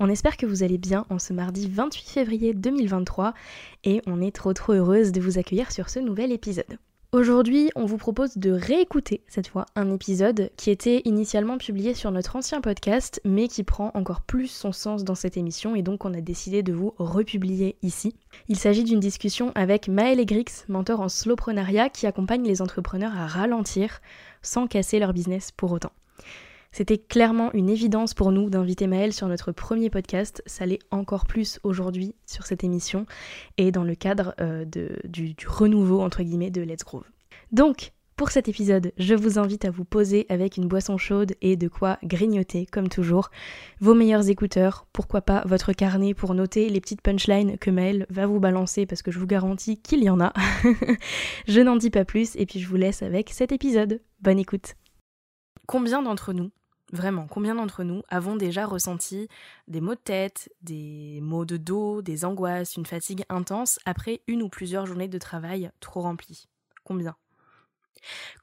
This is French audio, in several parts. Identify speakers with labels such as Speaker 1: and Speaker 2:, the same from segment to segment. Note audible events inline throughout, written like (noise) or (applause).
Speaker 1: On espère que vous allez bien en ce mardi 28 février 2023 et on est trop trop heureuse de vous accueillir sur ce nouvel épisode. Aujourd'hui, on vous propose de réécouter cette fois un épisode qui était initialement publié sur notre ancien podcast, mais qui prend encore plus son sens dans cette émission et donc on a décidé de vous republier ici. Il s'agit d'une discussion avec Maël Egrix, mentor en slowprenariat qui accompagne les entrepreneurs à ralentir sans casser leur business pour autant. C'était clairement une évidence pour nous d'inviter Maëlle sur notre premier podcast. Ça l'est encore plus aujourd'hui sur cette émission et dans le cadre euh, du, du, renouveau entre guillemets de Let's Groove. Donc, pour cet épisode, je vous invite à vous poser avec une boisson chaude et de quoi grignoter, comme toujours, vos meilleurs écouteurs, pourquoi pas votre carnet pour noter les petites punchlines que Maëlle va vous balancer parce que je vous garantis qu'il y en a. (laughs) je n'en dis pas plus et puis je vous laisse avec cet épisode. Bonne écoute. Combien d'entre nous Vraiment, combien d'entre nous avons déjà ressenti des maux de tête, des maux de dos, des angoisses, une fatigue intense après une ou plusieurs journées de travail trop remplies? Combien?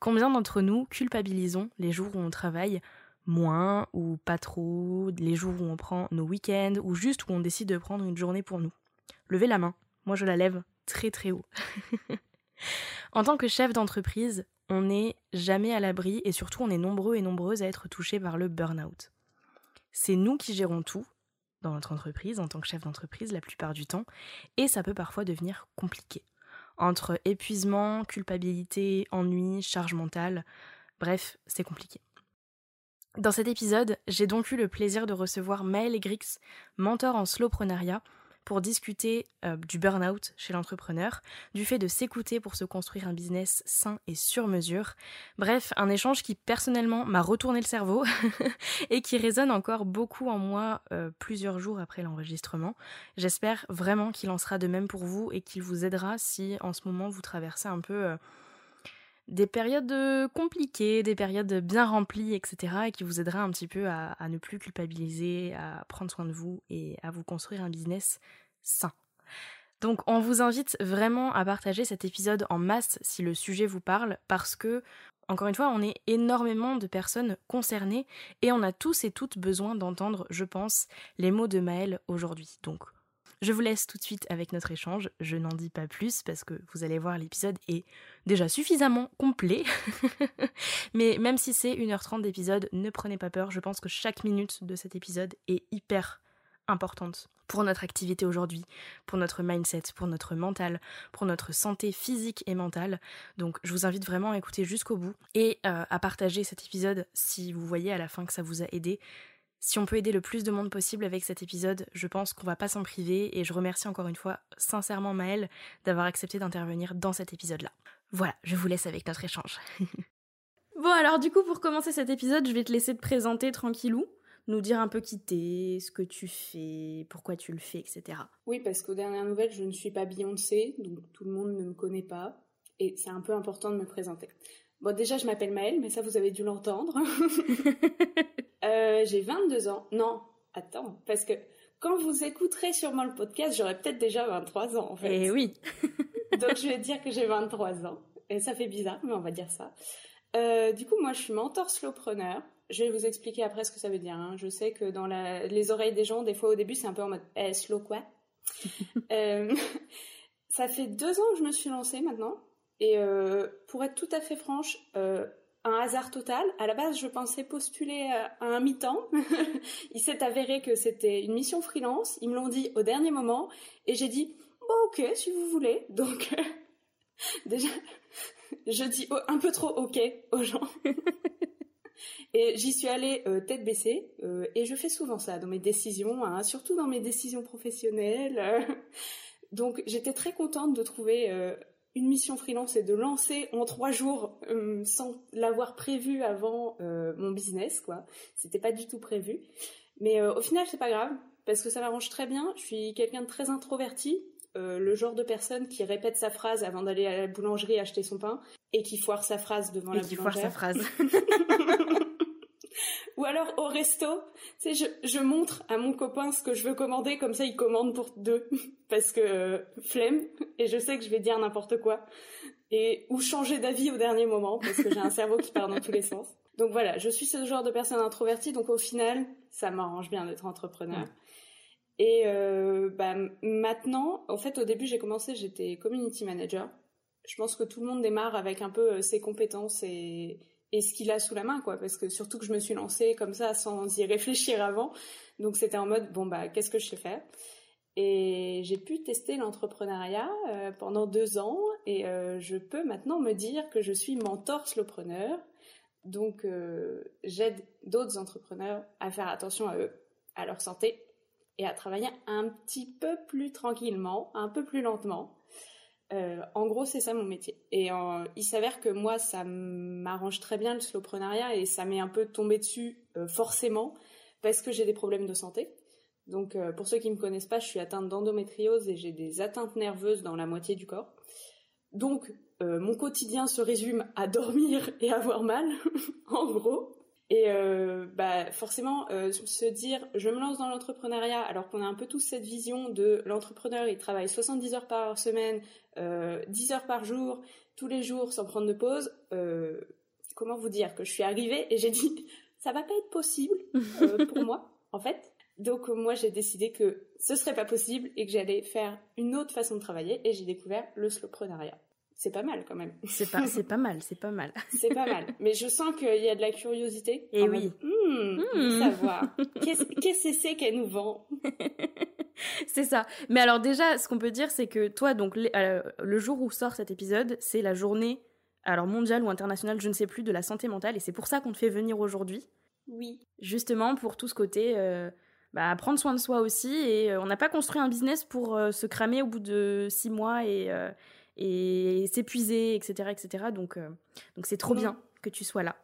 Speaker 1: Combien d'entre nous culpabilisons les jours où on travaille moins ou pas trop, les jours où on prend nos week-ends ou juste où on décide de prendre une journée pour nous? Levez la main, moi je la lève très très haut. (laughs) en tant que chef d'entreprise, on n'est jamais à l'abri et surtout on est nombreux et nombreuses à être touchés par le burn-out. C'est nous qui gérons tout dans notre entreprise en tant que chef d'entreprise la plupart du temps et ça peut parfois devenir compliqué. Entre épuisement, culpabilité, ennui, charge mentale, bref, c'est compliqué. Dans cet épisode, j'ai donc eu le plaisir de recevoir Maëlle Grix, mentor en slowprenariat, pour discuter euh, du burn-out chez l'entrepreneur, du fait de s'écouter pour se construire un business sain et sur mesure. Bref, un échange qui personnellement m'a retourné le cerveau (laughs) et qui résonne encore beaucoup en moi euh, plusieurs jours après l'enregistrement. J'espère vraiment qu'il en sera de même pour vous et qu'il vous aidera si en ce moment vous traversez un peu... Euh, des périodes compliquées, des périodes bien remplies, etc. et qui vous aidera un petit peu à, ne plus culpabiliser, à prendre soin de vous et à vous construire un business sain. Donc on vous invite vraiment à partager cet épisode en masse si le sujet vous parle parce que encore une fois, on est énormément de personnes concernées et on a tous et toutes besoin d'entendre, je pense, les mots de Maëlle aujourd'hui. Donc je vous laisse tout de suite avec notre échange. Je n'en dis pas plus parce que vous allez voir, l'épisode est déjà suffisamment complet. (laughs) Mais même si c'est 1h30 d'épisode, ne prenez pas peur. Je pense que chaque minute de cet épisode est hyper importante pour notre activité aujourd'hui, pour notre mindset, pour notre mental, pour notre santé physique et mentale. Donc je vous invite vraiment à écouter jusqu'au bout et euh, à partager cet épisode si vous voyez à la fin que ça vous a aidé. Si on peut aider le plus de monde possible avec cet épisode, je pense qu'on va pas s'en priver et je remercie encore une fois sincèrement Maëlle d'avoir accepté d'intervenir dans cet épisode-là. Voilà, je vous laisse avec notre échange. (laughs) bon alors du coup pour commencer cet épisode, je vais te laisser te présenter tranquillou, nous dire un peu qui t'es, ce que tu fais, pourquoi tu le fais, etc.
Speaker 2: Oui, parce qu'aux dernières nouvelles, je ne suis pas Beyoncé, donc tout le monde ne me connaît pas et c'est un peu important de me présenter. Bon, déjà, je m'appelle Maëlle, mais ça, vous avez dû l'entendre. (laughs) Euh, j'ai 22 ans. Non, attends, parce que quand vous écouterez sûrement le podcast, j'aurai peut-être déjà 23 ans, en fait.
Speaker 1: Eh oui. (laughs)
Speaker 2: Donc, je vais dire que j'ai 23 ans. Et ça fait bizarre, mais on va dire ça. Euh, du coup, moi, je suis mentor slowpreneur. Je vais vous expliquer après ce que ça veut dire. Hein. Je sais que dans les oreilles des gens, des fois, au début, c'est un peu en mode eh, slow quoi? (laughs) Euh, Ça fait deux ans que je me suis lancée maintenant. Et euh, pour être tout à fait franche, euh, un hasard total. À la base, je pensais postuler à un mi-temps. (laughs) Il s'est avéré que c'était une mission freelance. Ils me l'ont dit au dernier moment. Et j'ai dit, bon ok, si vous voulez. (laughs) Donc, déjà, je dis un peu trop ok aux gens. (laughs) Et j'y suis allée euh, tête baissée, euh, et je fais souvent ça dans mes décisions, hein, surtout dans mes décisions professionnelles. Donc j'étais très contente de trouver euh, une mission freelance et de lancer en trois jours sans l'avoir prévu avant mon business, quoi. C'était pas du tout prévu. Mais au final, c'est pas grave, parce que ça m'arrange très bien. Je suis quelqu'un de très introverti, le genre de personne qui répète sa phrase avant d'aller à la boulangerie acheter son pain et qui foire sa phrase devant
Speaker 3: et
Speaker 2: la
Speaker 3: qui
Speaker 2: boulangère.
Speaker 3: foire sa phrase. (laughs)
Speaker 2: Ou alors au resto, tu sais, je, je, montre à mon copain ce que je veux commander, comme ça il commande pour deux, (laughs) parce que euh, flemme, et je sais que je vais dire n'importe quoi, et ou changer d'avis au dernier moment, parce que j'ai un cerveau qui part dans tous les sens. Donc voilà, je suis ce genre de personne introvertie, donc au final, ça m'arrange bien d'être entrepreneur. Et euh, bah, maintenant, en fait, au début, j'ai commencé, j'étais community manager. Je pense que tout le monde démarre avec un peu euh, ses compétences et et ce qu'il a sous la main, quoi. Parce que surtout que je me suis lancée comme ça sans y réfléchir avant. Donc c'était en mode, bon, bah, qu'est-ce que je sais faire? Et j'ai pu tester l'entrepreneuriat euh, pendant deux ans et euh, je peux maintenant me dire que je suis mentor slowpreneur. Donc euh, j'aide d'autres entrepreneurs à faire attention à eux, à leur santé et à travailler un petit peu plus tranquillement, un peu plus lentement euh, en gros, c'est ça mon métier. Et il s'avère que moi, ça m'arrange très bien le slowprenariat et ça m'est un peu tombé dessus euh, forcément parce que j'ai des problèmes de santé. Donc, euh, pour ceux qui me connaissent pas, je suis atteinte d'endométriose et j'ai des atteintes nerveuses dans la moitié du corps. Donc, mon quotidien se résume à (laughs) dormir et avoir mal, (laughs) en gros. Et euh, bah forcément, euh, se dire je me lance dans l'entrepreneuriat alors qu'on a un peu tous cette vision de l'entrepreneur, il travaille 70 heures par semaine, euh, 10 heures par jour, tous les jours sans prendre de pause. Euh, comment vous dire que je suis arrivée et j'ai dit (laughs) ça va pas être possible euh, (laughs) pour moi en fait. Donc moi j'ai décidé que ce serait pas possible et que j'allais faire une autre façon de travailler et j'ai découvert le slowprenariat c'est pas mal quand même.
Speaker 3: C'est pas, c'est pas mal, c'est pas mal. (laughs)
Speaker 2: c'est pas mal. Mais je sens qu'il y a de la curiosité.
Speaker 3: Et oui.
Speaker 2: Mode, hmm, savoir. Qu'est-ce que c'est qu'elle nous vend (laughs)
Speaker 3: C'est ça. Mais alors déjà, ce qu'on peut dire, c'est que toi, donc euh, le jour où sort cet épisode, c'est la journée, alors mondiale ou internationale, je ne sais plus, de la santé mentale, et c'est pour ça qu'on te fait venir aujourd'hui.
Speaker 2: Oui.
Speaker 3: Justement pour tout ce côté. Euh, bah, prendre soin de soi aussi et euh, on n'a pas construit un business pour se cramer au bout de six mois et, et s'épuiser, etc., etc. Donc, euh, donc c'est trop bien que tu sois là.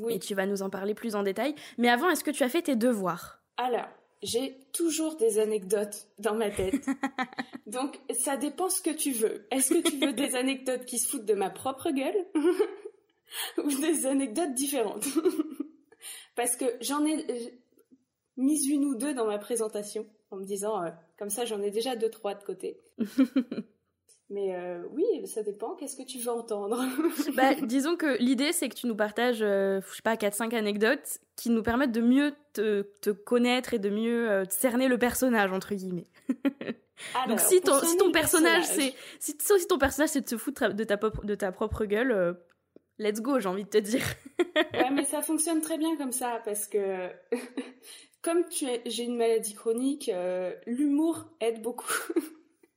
Speaker 2: Oui.
Speaker 3: Et tu vas nous en parler plus en détail. Mais avant, est-ce que tu as fait tes devoirs?
Speaker 2: Alors, j'ai toujours des anecdotes dans ma tête. (laughs) Donc, ça dépend ce que tu veux. Est-ce que tu veux des (laughs) anecdotes qui se foutent de ma propre gueule (laughs) ou des anecdotes différentes? Parce que j'en ai mis une ou deux dans ma présentation en me disant, euh, comme ça, j'en ai déjà deux, trois de côté. Mais euh, oui, ça dépend. Qu'est-ce que tu veux entendre? (laughs)
Speaker 3: Bah, Disons que l'idée, c'est que tu nous partages, euh, je sais pas, 4-5 anecdotes qui nous permettent de mieux te, te connaître et de mieux euh, cerner le personnage, entre guillemets. (laughs)
Speaker 2: Alors,
Speaker 3: Donc si ton, si ton personnage,
Speaker 2: personnage.
Speaker 3: c'est si, si ton personnage c'est de se foutre de ta, de ta propre gueule, euh, let's go, j'ai envie de te dire. (laughs)
Speaker 2: ouais, mais ça fonctionne très bien comme ça parce que comme j'ai une maladie chronique, l'humour aide beaucoup.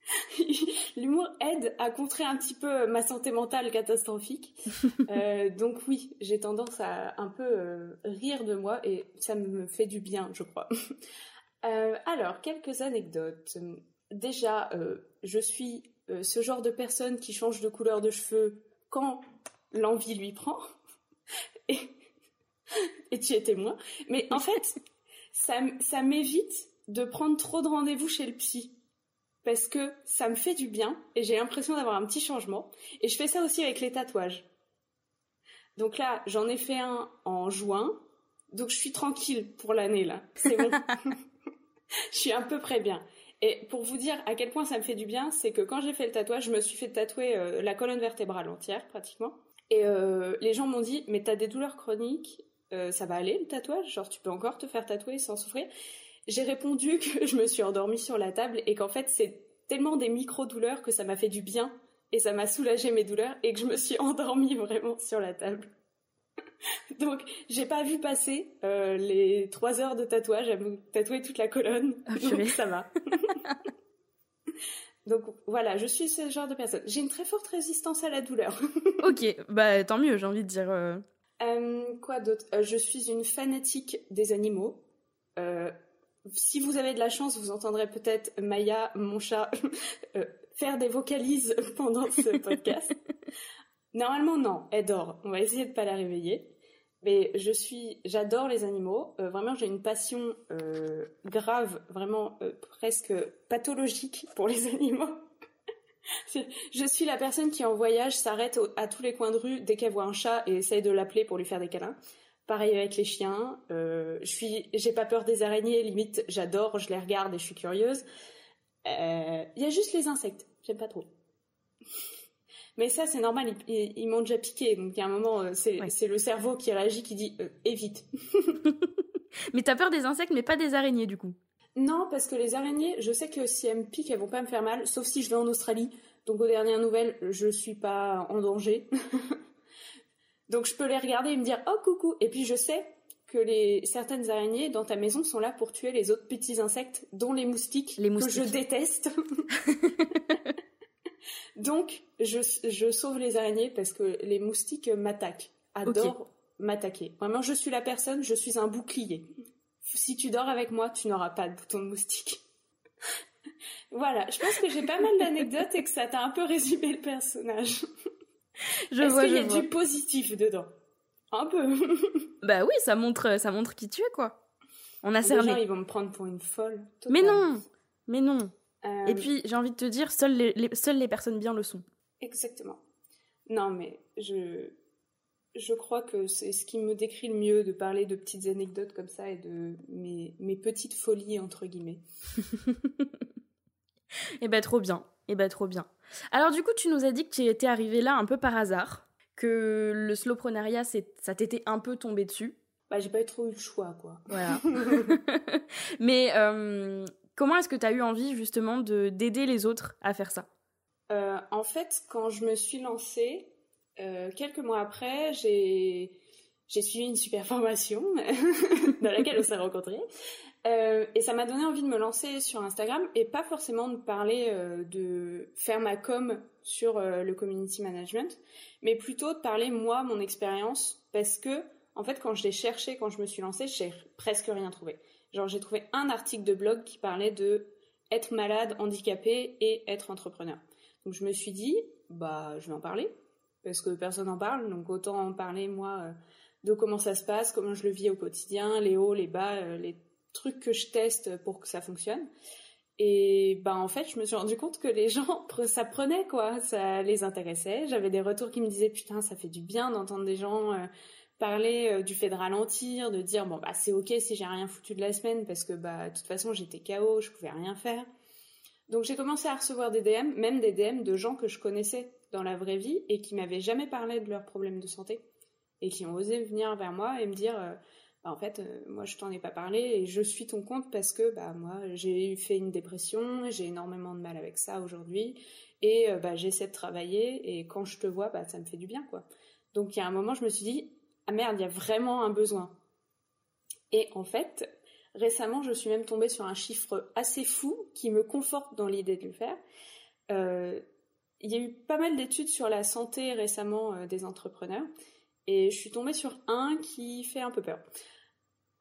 Speaker 2: (laughs) L'humour aide à contrer un petit peu ma santé mentale catastrophique. (laughs) euh, donc oui, j'ai tendance à un peu euh, rire de moi et ça me fait du bien, je crois. (laughs) euh, alors, quelques anecdotes. Déjà, je suis ce genre de personne qui change de couleur de cheveux quand l'envie lui prend. Et, et tu es témoin. Mais en fait, ça, ça m'évite de prendre trop de rendez-vous chez le psy parce que ça me fait du bien et j'ai l'impression d'avoir un petit changement. Et je fais ça aussi avec les tatouages. Donc là, j'en ai fait un en juin, donc je suis tranquille pour l'année là. C'est bon. (laughs) je suis à peu près bien. Et pour vous dire à quel point ça me fait du bien, c'est que quand j'ai fait le tatouage, je me suis fait tatouer euh, la colonne vertébrale entière pratiquement. Et euh, les gens m'ont dit, mais t'as des douleurs chroniques, euh, ça va aller le tatouage? Genre tu peux encore te faire tatouer sans souffrir? J'ai répondu (laughs) que je me suis endormie sur la table et qu'en fait c'est tellement des micro-douleurs que ça m'a fait du bien et ça m'a soulagé mes douleurs et que je me suis (laughs) endormie vraiment sur la table. (laughs) Donc j'ai pas vu passer euh, les trois heures de tatouage à me tatouer toute la colonne,
Speaker 3: Ah,
Speaker 2: donc ça va. Donc voilà, je suis ce genre de personne. J'ai une très forte résistance à la douleur.
Speaker 3: ok, bah tant mieux, j'ai envie de dire.
Speaker 2: Euh. Euh, quoi d'autre? Je suis une fanatique des animaux. Si vous avez de la chance, vous entendrez peut-être Maya, mon chat, (laughs) faire des vocalises (laughs) pendant ce podcast. Normalement, non, elle dort. On va essayer de pas la réveiller. Mais je suis, j'adore les animaux. Euh, vraiment, j'ai une passion euh, grave, vraiment euh, presque pathologique pour les (laughs) animaux. je suis la personne qui en voyage s'arrête à tous les coins de rue dès qu'elle voit un chat et essaye de l'appeler pour lui faire des câlins. Pareil avec les chiens. je suis, j'ai pas peur des araignées. Limite, j'adore, je les regarde et je suis curieuse. Il y a juste les insectes. J'aime pas trop. (laughs) Mais ça, c'est normal, ils, m'ont déjà piqué. Donc, il y a un moment, euh, c'est le cerveau qui réagit, qui dit euh, évite. (laughs)
Speaker 3: mais t'as peur des insectes, mais pas des araignées, du coup
Speaker 2: Non, parce que les araignées, je sais que si elles me piquent, elles vont pas me faire mal, sauf si je vais en Australie. Donc, aux dernières nouvelles, je suis pas en danger. (laughs) donc, je peux les regarder et me dire oh coucou. Et puis, je sais que les certaines araignées dans ta maison sont là pour tuer les autres petits insectes, dont les moustiques, les moustiques. que je déteste. (laughs) Donc, je, sauve les araignées parce que les moustiques m'attaquent, adorent m'attaquer. Vraiment, je suis la personne, je suis un bouclier. Si tu dors avec moi, tu n'auras pas de bouton de moustique. (laughs) voilà, je pense que j'ai pas mal d'anecdotes et que ça t'a un peu résumé le personnage. (laughs) (laughs) Je Est-ce qu'il y a du positif dedans? Un peu. (laughs)
Speaker 3: bah oui, ça montre, ça montre qui tu es, quoi. On a cerné.
Speaker 2: Les gens, ils vont me prendre pour une folle.
Speaker 3: Mais non Mais non euh, Et puis, j'ai envie de te dire, seules les, seules les personnes bien le sont.
Speaker 2: Exactement. Non, mais je, je crois que c'est ce qui me décrit le mieux de parler de petites anecdotes comme ça et de mes, mes petites folies, entre guillemets. (laughs)
Speaker 3: eh ben, trop bien. Eh ben, trop bien. Alors, du coup, tu nous as dit que tu étais arrivé là un peu par hasard, que le slowprenariat, ça t'était un peu tombé dessus.
Speaker 2: Bah, j'ai pas trop eu le choix, quoi.
Speaker 3: Voilà. (laughs) (laughs) mais euh, Comment est-ce que tu as eu envie justement de d'aider les autres à faire ça?
Speaker 2: Euh, En fait, quand je me suis lancée, euh, quelques mois après, j'ai j'ai suivi une super formation (laughs) dans laquelle on s'est rencontrés. Euh, et ça m'a donné envie de me lancer sur Instagram et pas forcément de parler de faire ma com sur le community management, mais plutôt de parler moi mon expérience parce que en fait quand je l'ai cherché, quand je me suis lancée, j'ai presque rien trouvé. Genre, j'ai trouvé un article de blog qui parlait de être malade, handicapé et être entrepreneur. Donc, je me suis dit, bah, je vais en parler parce que personne n'en parle. Donc, autant en parler, moi, euh, de comment ça se passe, comment je le vis au quotidien, les hauts, les bas, euh, les trucs que je teste pour que ça fonctionne. Et bah en fait, je me suis rendu compte que les gens, (laughs) ça prenait quoi, ça les intéressait. J'avais des retours qui me disaient putain, ça fait du bien d'entendre des gens euh, parler euh, du fait de ralentir, de dire bon bah c'est ok si j'ai rien foutu de la semaine parce que bah de toute façon j'étais KO, je pouvais rien faire. Donc j'ai commencé à recevoir des DM, même des DM de gens que je connaissais dans la vraie vie et qui m'avaient jamais parlé de leurs problèmes de santé et qui ont osé venir vers moi et me dire euh, en fait euh, moi je t'en ai pas parlé et je suis ton compte parce que bah moi j'ai fait une dépression, j'ai énormément de mal avec ça aujourd'hui et bah j'essaie de travailler et quand je te vois bah ça me fait du bien quoi. Donc il y a un moment je me suis dit ah merde, il y a vraiment un besoin. Et en fait, récemment, je suis même tombée sur un chiffre assez fou qui me conforte dans l'idée de le faire. Euh, il y a eu pas mal d'études sur la santé récemment euh, des entrepreneurs et je suis tombée sur un qui fait un peu peur.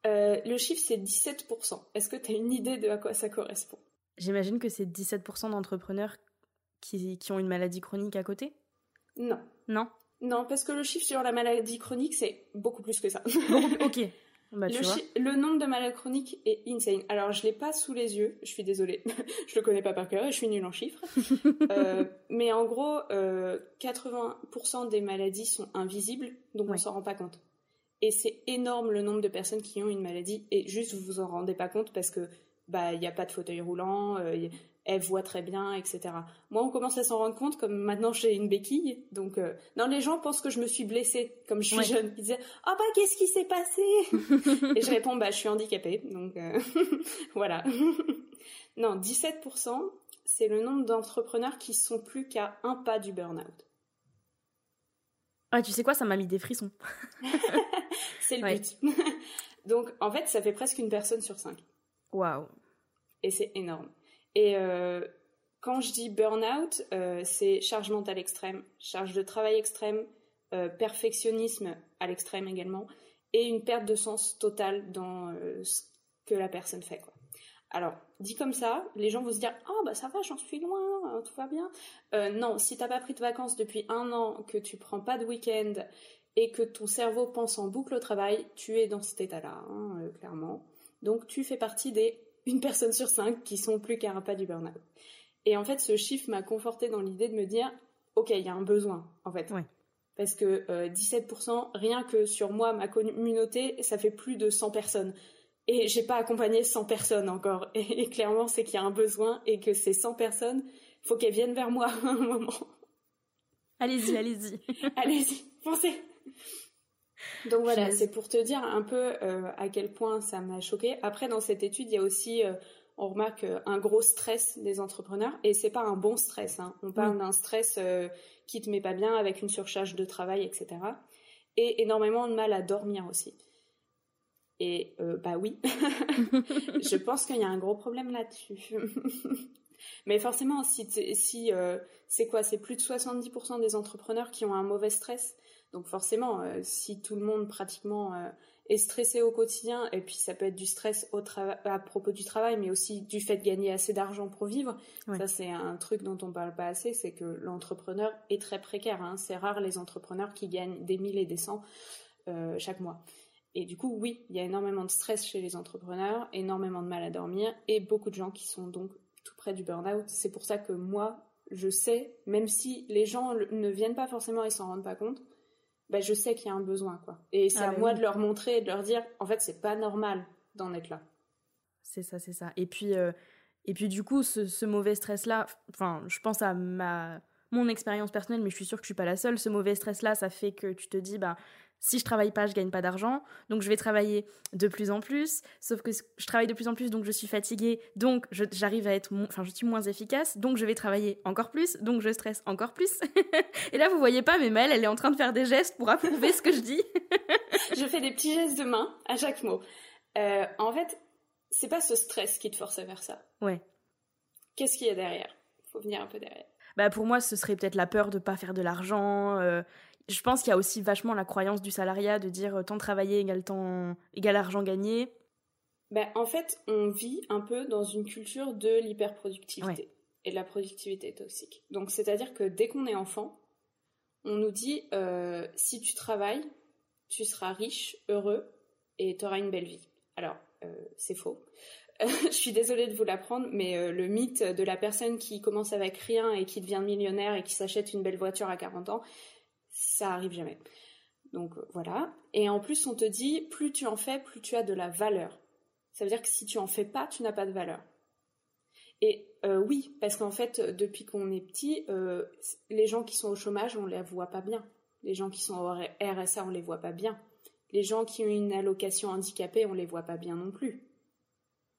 Speaker 2: Euh, le chiffre c'est 17%. Est-ce que tu as une idée de à quoi ça correspond?
Speaker 3: J'imagine que c'est 17% d'entrepreneurs qui, qui ont une maladie chronique à côté?
Speaker 2: Non.
Speaker 3: Non?
Speaker 2: Non, parce que le chiffre sur la maladie chronique, c'est beaucoup plus que ça.
Speaker 3: ok. (laughs)
Speaker 2: Bah, le, nombre de maladies chroniques est insane. Alors, je l'ai pas sous les yeux, je suis désolée. (laughs) je le connais pas par cœur et je suis nulle en chiffres. (laughs) Euh, mais en gros, 80% euh, des maladies sont invisibles, donc on s'en rend pas compte. Et c'est énorme le nombre de personnes qui ont une maladie et juste vous vous en rendez pas compte parce que bah il n'y a pas de fauteuil roulant, euh, elle voit très bien, etc. Moi, on commence à s'en rendre compte, comme maintenant j'ai une béquille. Donc, euh, non, les gens pensent que je me suis blessée, comme je suis jeune. Ils disaient, oh bah, qu'est-ce qui s'est passé? (laughs) Et je réponds, bah, je suis handicapée. Donc, euh, (laughs) voilà. (laughs) non, 17%, c'est le nombre d'entrepreneurs qui sont plus qu'à un pas du burn-out.
Speaker 3: Ah, tu sais quoi, ça m'a mis des frissons.
Speaker 2: c'est le but. donc, en fait, ça fait presque une personne sur cinq.
Speaker 3: Waouh.
Speaker 2: Et c'est énorme. Et euh, quand je dis burn-out, euh, c'est charge mentale extrême, charge de travail extrême, euh, perfectionnisme à l'extrême également, et une perte de sens totale dans ce que la personne fait. Alors, dit comme ça, les gens vont se dire Oh, bah ça va, j'en suis loin, tout va bien. non, si t'as pas pris de vacances depuis un an, que tu prends pas de week-end et que ton cerveau pense en boucle au travail, tu es dans cet état-là, hein, clairement. Donc, tu fais partie des une personne sur cinq qui sont plus qu'à un pas du burn-out. Et en fait, ce chiffre m'a conforté dans l'idée de me dire, ok, il y a un besoin, en fait. Parce que 17%, euh, rien que sur moi, ma communauté, ça fait plus de 100 personnes. Et j'ai pas accompagné 100 personnes encore. (laughs) Et, clairement, c'est qu'il y a un besoin et que ces 100 personnes, faut qu'elles viennent vers moi à un moment.
Speaker 3: Allez-y, allez-y. (laughs)
Speaker 2: allez-y, pensez. Donc voilà, c'est pour te dire un peu euh, à quel point ça m'a choqué. Après, dans cette étude, il y a aussi euh, on remarque euh, un gros stress des entrepreneurs et c'est pas un bon stress. Hein. On parle d'un stress qui te met pas bien avec une surcharge de travail, etc. Et énormément de mal à dormir aussi. Et bah oui, (laughs) je pense qu'il y a un gros problème là-dessus. (laughs) Mais forcément, si, si c'est quoi? C'est plus de 70% des entrepreneurs qui ont un mauvais stress. Donc forcément, si tout le monde pratiquement est stressé au quotidien, et puis ça peut être du stress au à propos du travail, mais aussi du fait de gagner assez d'argent pour vivre. Ça, c'est un truc dont on parle pas assez, c'est que l'entrepreneur est très précaire. Hein. C'est rare les entrepreneurs qui gagnent des mille et des cents euh, chaque mois. Et du coup, oui, il y a énormément de stress chez les entrepreneurs, énormément de mal à dormir, et beaucoup de gens qui sont donc tout près du burn-out. C'est pour ça que moi, je sais, même si les gens ne viennent pas forcément et s'en rendent pas compte, bah, je sais qu'il y a un besoin, quoi. Et c'est ah à bah moi de leur montrer et de leur dire, en fait, c'est pas normal d'en être là.
Speaker 3: C'est ça, c'est ça. Et puis, euh, et puis du coup, ce, mauvais stress-là, enfin, je pense à ma mon expérience personnelle, mais je suis sûre que je suis pas la seule. Ce mauvais stress-là, ça fait que tu te dis, bah, si je travaille pas, je gagne pas d'argent, donc je vais travailler de plus en plus. Sauf que je travaille de plus en plus, donc je suis fatiguée, donc j'arrive à être, enfin, je suis moins efficace, donc je vais travailler encore plus, donc je stresse encore plus. (laughs) et là, vous voyez pas, mais Mel, elle est en train de faire des gestes pour approuver ce que je dis. (laughs)
Speaker 2: je fais des petits gestes de main à chaque mot. Euh, en fait, c'est pas ce stress qui te force à faire ça.
Speaker 3: Ouais.
Speaker 2: Qu'est-ce qu'il y a derrière? Faut venir un peu derrière.
Speaker 3: Bah pour moi, ce serait peut-être la peur de pas faire de l'argent. Euh, je pense qu'il y a aussi vachement la croyance du salariat de dire euh, temps travaillé égale temps égale argent gagné.
Speaker 2: Ben, en fait, on vit un peu dans une culture de l'hyperproductivité et de la productivité toxique. Donc, c'est-à-dire que dès qu'on est enfant, on nous dit euh, si tu travailles, tu seras riche, heureux et tu auras une belle vie. Alors, euh, c'est faux. (laughs) je suis désolée de vous l'apprendre, mais le mythe de la personne qui commence avec rien et qui devient millionnaire et qui s'achète une belle voiture à 40 ans, ça arrive jamais. Donc euh, voilà. Et en plus, on te dit, plus tu en fais, plus tu as de la valeur. Ça veut dire que si tu en fais pas, tu n'as pas de valeur. Et euh, oui, parce qu'en fait, depuis qu'on est petit, euh, les gens qui sont au chômage, on les voit pas bien. Les gens qui sont au RSA, on les voit pas bien. Les gens qui ont une allocation handicapée, on les voit pas bien non plus.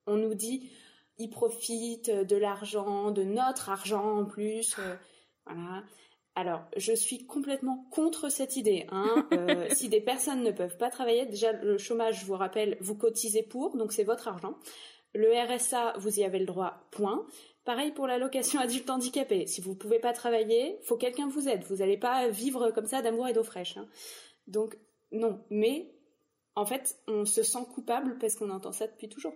Speaker 2: On nous dit, ils profitent de l'argent, de notre argent en plus. voilà. Alors, je suis complètement contre cette idée. Hein. (laughs) Euh, si des personnes ne peuvent pas travailler, déjà le chômage, je vous rappelle, vous cotisez pour, donc c'est votre argent. Le RSA, vous y avez le droit, point. Pareil pour l'allocation adulte handicapé. Si vous ne pouvez pas travailler, faut quelqu'un vous aide. Vous n'allez pas vivre comme ça d'amour et d'eau fraîche. Hein. Donc, non. Mais, en fait, on se sent coupable parce qu'on entend ça depuis toujours.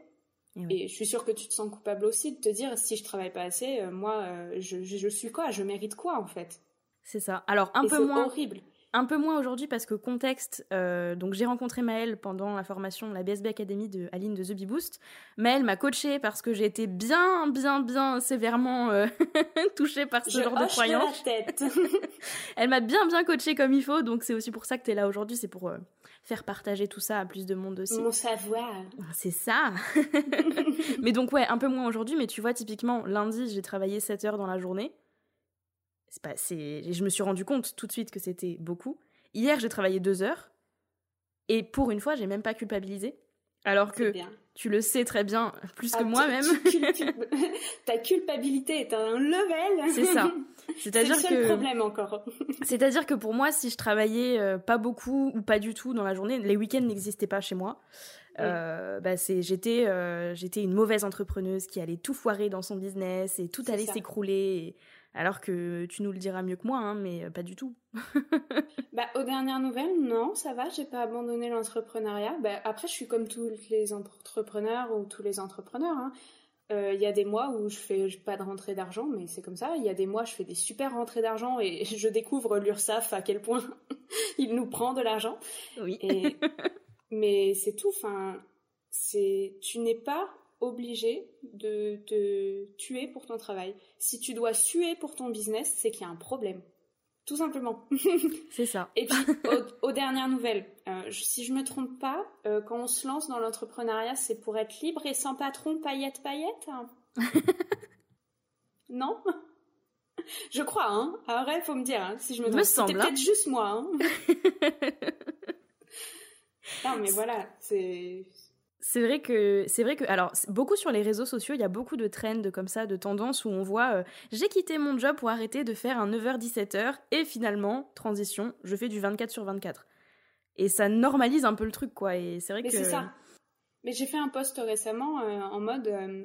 Speaker 2: Et, je suis sûre que tu te sens coupable aussi de te dire si je travaille pas assez, euh, moi, euh, je, je suis quoi? Je mérite quoi en fait?
Speaker 3: C'est ça. Alors un peu moins. horrible. Un peu moins aujourd'hui parce que contexte, euh, donc j'ai rencontré Maëlle pendant la formation la BSB Academy de Aline de The Bee Boost. Maëlle m'a coachée parce que j'ai été bien, bien, bien sévèrement euh, (laughs) touchée par ce genre de croyance.
Speaker 2: tête. (laughs)
Speaker 3: Elle m'a bien, bien coachée comme il faut, donc c'est aussi pour ça que tu es là aujourd'hui, c'est pour euh, faire partager tout ça à plus de monde aussi.
Speaker 2: Mon savoir.
Speaker 3: C'est ça. (laughs) mais donc ouais, un peu moins aujourd'hui, mais tu vois, typiquement, lundi, j'ai travaillé 7 heures dans la journée c'est pas, c'est, je me suis rendu compte tout de suite que c'était beaucoup. Hier, j'ai travaillé deux heures. Et pour une fois, j'ai même pas culpabilisé. Alors que tu le sais très bien, plus que ah, moi-même. (laughs)
Speaker 2: Ta culpabilité est à un level.
Speaker 3: C'est ça. (laughs)
Speaker 2: C'est-à-dire le que problème encore. (laughs)
Speaker 3: C'est-à-dire que pour moi, si je travaillais euh, pas beaucoup ou pas du tout dans la journée, les week-ends n'existaient pas chez moi. bah, c'est j'étais j'étais une mauvaise entrepreneuse qui allait tout foirer dans son business et tout allait s'écrouler. Alors que tu nous le diras mieux que moi, hein, mais pas du tout. (laughs)
Speaker 2: bah, aux dernières nouvelles, non, ça va, j'ai pas abandonné l'entrepreneuriat. Bah, après, je suis comme tous les entrepreneurs ou tous les entrepreneurs. Hein. Euh, il y a des mois où je fais pas de rentrée d'argent, mais c'est comme ça. Il y a des mois, je fais des super rentrées d'argent et (laughs) je découvre l'URSSAF à quel point (laughs) il nous prend de l'argent.
Speaker 3: Oui.
Speaker 2: mais c'est tout. Enfin, c'est tu n'es pas obligé de te tuer pour ton travail. Si tu dois suer pour ton business, c'est qu'il y a un problème. Tout simplement. (laughs)
Speaker 3: c'est ça.
Speaker 2: Et puis, (laughs) aux, dernières nouvelles, euh, si je me trompe pas, euh, quand on se lance dans l'entrepreneuriat, c'est pour être libre et sans patron, paillette, paillette (laughs) Non? Je crois, hein. Après, faut me dire hein, si je me trompe. C'était hein. peut-être juste moi. Hein. non, mais voilà, c'est
Speaker 3: c'est vrai que c'est vrai que alors beaucoup sur les réseaux sociaux, il y a beaucoup de trends comme ça, de tendances où on voit euh, j'ai quitté mon job pour arrêter de faire un 9h 17h et finalement transition, je fais du 24 sur 24. Et ça normalise un peu le truc quoi et c'est vrai
Speaker 2: Mais
Speaker 3: que
Speaker 2: c'est ça. Mais j'ai fait un post récemment euh, en mode euh,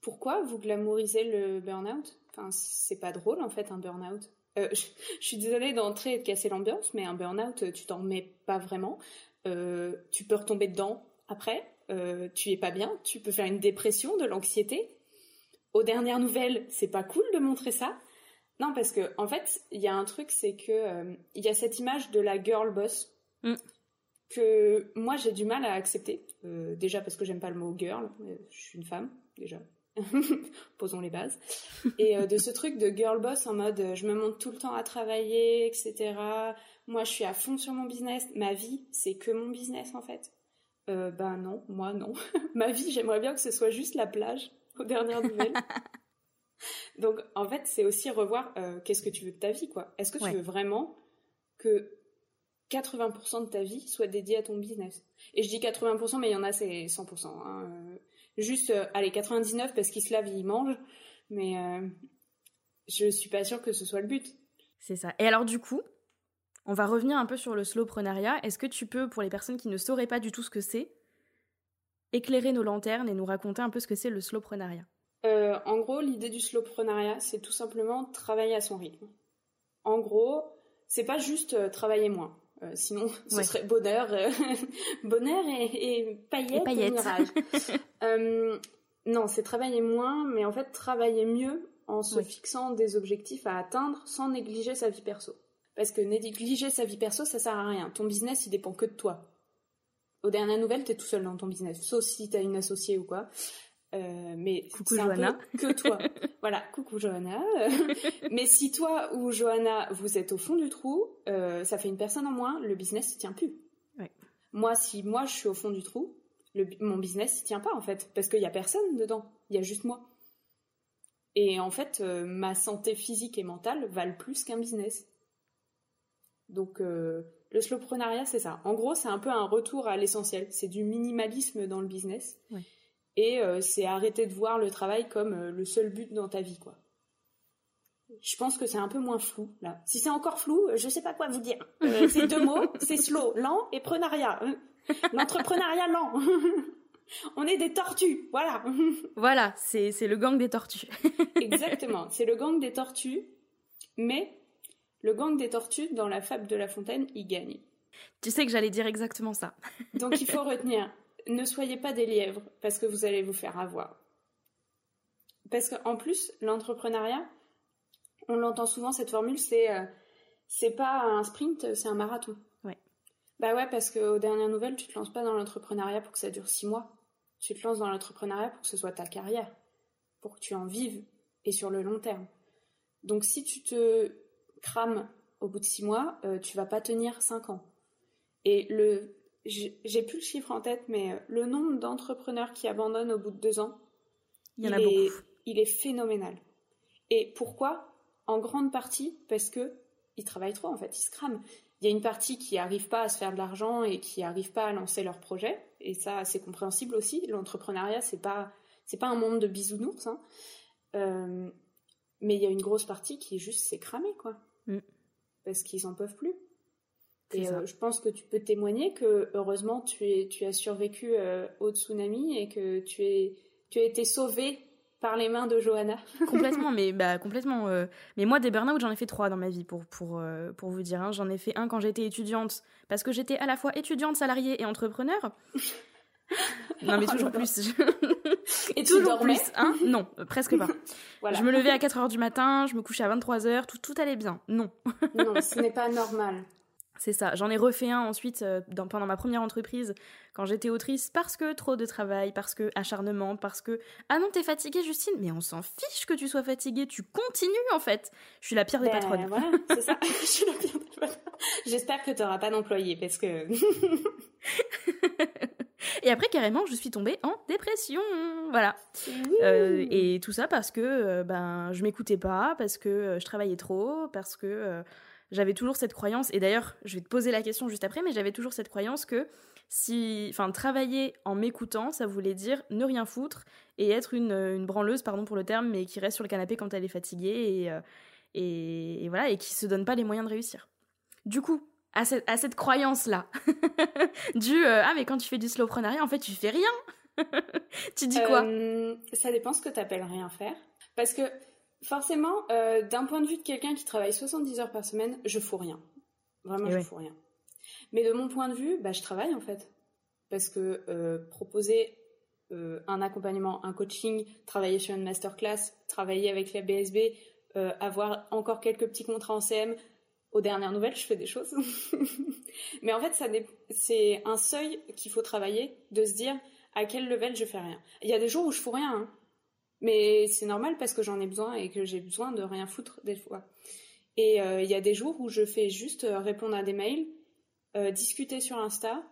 Speaker 2: pourquoi vous glamourisez le burn-out? Enfin, c'est pas drôle en fait un burn-out. (laughs) je, je, suis désolée d'entrer et de casser l'ambiance, mais un burn-out, tu t'en remets pas vraiment. tu peux retomber dedans après, euh, tu es pas bien, tu peux faire une dépression, de l'anxiété. Aux dernières nouvelles, c'est pas cool de montrer ça. Non, parce que en fait, il y a un truc, c'est que euh, il y a cette image de la girl boss mm. que moi j'ai du mal à accepter. Euh, déjà parce que j'aime pas le mot girl, je suis une femme déjà. (laughs) Posons les bases. Et de ce truc de girl boss en mode je me monte tout le temps à travailler, etc. Moi je suis à fond sur mon business. Ma vie, c'est que mon business en fait. Euh, ben non, moi non. (laughs) Ma vie, j'aimerais bien que ce soit juste la plage aux dernières nouvelles. (laughs) Donc en fait, c'est aussi revoir euh, qu'est-ce que tu veux de ta vie, quoi. Est-ce que tu veux vraiment que 80% de ta vie soit dédiée à ton business? Et je dis 80%, mais il y en a, c'est 100%. Hein. Euh, juste, euh, allez, 99 parce qu'ils se lavent, ils mangent. Mais je suis pas sûre que ce soit le but.
Speaker 3: C'est ça. Et alors du coup, on va revenir un peu sur le slowprenariat. Est-ce que tu peux, pour les personnes qui ne sauraient pas du tout ce que c'est, éclairer nos lanternes et nous raconter un peu ce que c'est le slowprenariat
Speaker 2: euh, En gros, l'idée du slowprenariat, c'est tout simplement travailler à son rythme. En gros, c'est pas juste euh, travailler moins. Euh, sinon, (laughs) ce serait bonheur, (laughs) bonheur et, paillettes, et (laughs) non, c'est travailler moins, mais en fait travailler mieux en se fixant des objectifs à atteindre sans négliger sa vie perso. Parce que négliger sa vie perso, ça sert à rien. Ton business, il dépend que de toi. Aux dernières nouvelles, t'es tout seul dans ton business, sauf si t'as une associée ou quoi. Euh, mais
Speaker 3: coucou Johanna.
Speaker 2: que toi. (laughs) voilà, coucou Johanna. (laughs) mais si toi ou Johanna, vous êtes au fond du trou, euh, ça fait une personne en moins, le business ne tient plus. Moi, si moi je suis au fond du trou, mon business ne tient pas en fait, parce qu'il y a personne dedans, il y a juste moi. Et en fait, euh, ma santé physique et mentale valent plus qu'un business. Donc euh, le slowprenariat, c'est ça. En gros, c'est un peu un retour à l'essentiel. C'est du minimalisme dans le business. Et euh, c'est arrêter de voir le travail comme euh, le seul but dans ta vie, quoi. Je pense que c'est un peu moins flou là. Si c'est encore flou, je sais pas quoi vous dire. c'est deux mots, (laughs) c'est slow, lent et prenariat. L'entrepreneuriat lent. (laughs) On est des tortues, voilà. (laughs)
Speaker 3: voilà, c'est le gang des tortues.
Speaker 2: Exactement, c'est le gang des tortues, mais le gang des tortues, dans la fable de La Fontaine, il gagne.
Speaker 3: Tu sais que j'allais dire exactement ça. (laughs)
Speaker 2: Donc il faut retenir, ne soyez pas des lièvres, parce que vous allez vous faire avoir. Parce qu'en plus, l'entrepreneuriat, on l'entend souvent, cette formule, c'est euh, c'est pas un sprint, c'est un marathon.
Speaker 3: Ouais.
Speaker 2: Bah ouais, parce qu'aux dernières nouvelles, tu te lances pas dans l'entrepreneuriat pour que ça dure six mois. Tu te lances dans l'entrepreneuriat pour que ce soit ta carrière, pour que tu en vives, et sur le long terme. Donc si tu te crame au bout de six mois, euh, tu vas pas tenir cinq ans. Et le, j'ai plus le chiffre en tête, mais euh, le nombre d'entrepreneurs qui abandonnent au bout de deux ans,
Speaker 3: il y en a est,
Speaker 2: Il est phénoménal. Et pourquoi? En grande partie parce que ils travaillent trop en fait, ils se crament. Il y a une partie qui n'arrive pas à se faire de l'argent et qui n'arrive pas à lancer leur projet, et ça c'est compréhensible aussi. L'entrepreneuriat c'est pas c'est pas un monde de bisounours, hein. euh, mais il y a une grosse partie qui est juste s'est cramée quoi. Mm. Parce qu'ils en peuvent plus. Et je pense que tu peux témoigner que heureusement tu, es, tu as survécu au tsunami et que tu, es, tu as été sauvé par les mains de Johanna. (laughs)
Speaker 3: complètement, mais bah complètement. Euh, mais moi, des burn-out, j'en ai fait trois dans ma vie, pour, pour, euh, pour vous dire. Hein. J'en ai fait un quand j'étais étudiante, parce que j'étais à la fois étudiante, salariée et entrepreneur. (laughs) non, mais (laughs) toujours plus. (laughs)
Speaker 2: et toujours
Speaker 3: plus, hein? Non, euh, presque pas. (laughs) Je me levais à 4 h du matin, je me couchais à 23 h tout, tout allait bien. Non.
Speaker 2: non, ce n'est pas normal.
Speaker 3: C'est ça. J'en ai refait un ensuite euh, pendant ma première entreprise quand j'étais autrice parce que trop de travail, parce que acharnement, parce que ah non t'es fatiguée Justine, mais on s'en fiche que tu sois fatiguée, tu continues en fait. Je suis la pire des ben, patronnes.
Speaker 2: Voilà, c'est ça. Je suis la pire des patronnes. J'espère que tu n'auras pas d'employé parce que.
Speaker 3: Et après carrément je suis tombée en dépression, voilà. Euh, et tout ça parce que euh, ben je m'écoutais pas, parce que je travaillais trop, parce que j'avais toujours cette croyance, et d'ailleurs, je vais te poser la question juste après, mais j'avais toujours cette croyance que si, enfin, travailler en m'écoutant, ça voulait dire ne rien foutre et être une, une, branleuse, pardon pour le terme, mais qui reste sur le canapé quand elle est fatiguée et, euh, et, voilà, et qui se donne pas les moyens de réussir. Du coup, à cette, à cette croyance-là, (laughs) du euh, ah, mais quand tu fais du slowpreneuriat, en fait, tu fais rien. (laughs) tu dis quoi
Speaker 2: euh, Ça dépend ce que tu appelles rien faire. Parce que Forcément, euh, d'un point de vue de quelqu'un qui travaille 70 heures par semaine, je fous rien. Vraiment, je fous rien. Mais de mon point de vue, bah, je travaille en fait. Parce que proposer un accompagnement, un coaching, travailler sur une masterclass, travailler avec la BSB, avoir encore quelques petits contrats en CM, aux dernières nouvelles, je fais des choses. (laughs) Mais en fait, c'est un seuil qu'il faut travailler, de se dire à quel level je fais rien. Il y a des jours où je fous rien. Hein. Mais c'est normal parce que j'en ai besoin et que j'ai besoin de rien foutre des fois. Et euh, il y a des jours où je fais juste euh, répondre à des mails, euh, discuter sur Insta,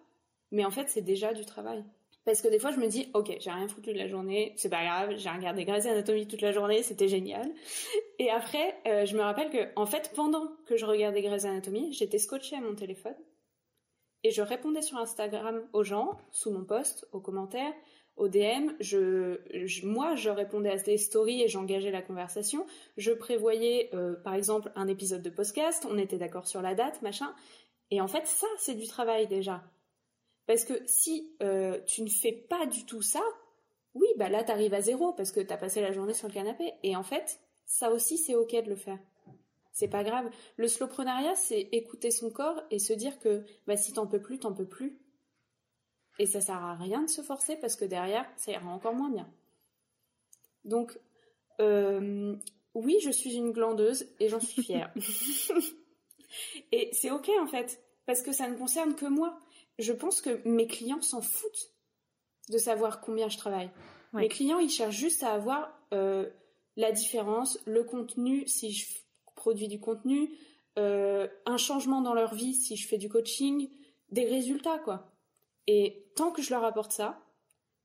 Speaker 2: mais en fait c'est déjà du travail. Parce que des fois je me dis, ok, j'ai rien foutu de la journée, c'est pas grave, j'ai regardé Grey's Anatomy toute la journée, c'était génial. Et après, je me rappelle que, en fait, pendant que je regardais Grey's Anatomy, j'étais scotchée à mon téléphone et je répondais sur Instagram aux gens, sous mon post, aux commentaires, au DM, moi, je répondais à des stories et j'engageais la conversation. Je prévoyais, euh, par exemple, un épisode de podcast. On était d'accord sur la date, machin. Et en fait, ça, c'est du travail déjà. Parce que si euh, tu ne fais pas du tout ça, oui, bah là, t'arrives à zéro parce que t'as passé la journée sur le canapé. Et en fait, ça aussi, c'est ok de le faire. C'est pas grave. Le slowprenariat, c'est écouter son corps et se dire que bah, si t'en peux plus, t'en peux plus. Et ça sert à rien de se forcer parce que derrière, ça ira encore moins bien. Donc, euh, oui, je suis une glandeuse et j'en suis fière. (laughs) et c'est ok en fait, parce que ça ne concerne que moi. Je pense que mes clients s'en foutent de savoir combien je travaille. Mes clients, ils cherchent juste à avoir euh, la différence, le contenu, si je produis du contenu, euh, un changement dans leur vie si je fais du coaching, des résultats quoi. Et tant que je leur apporte ça,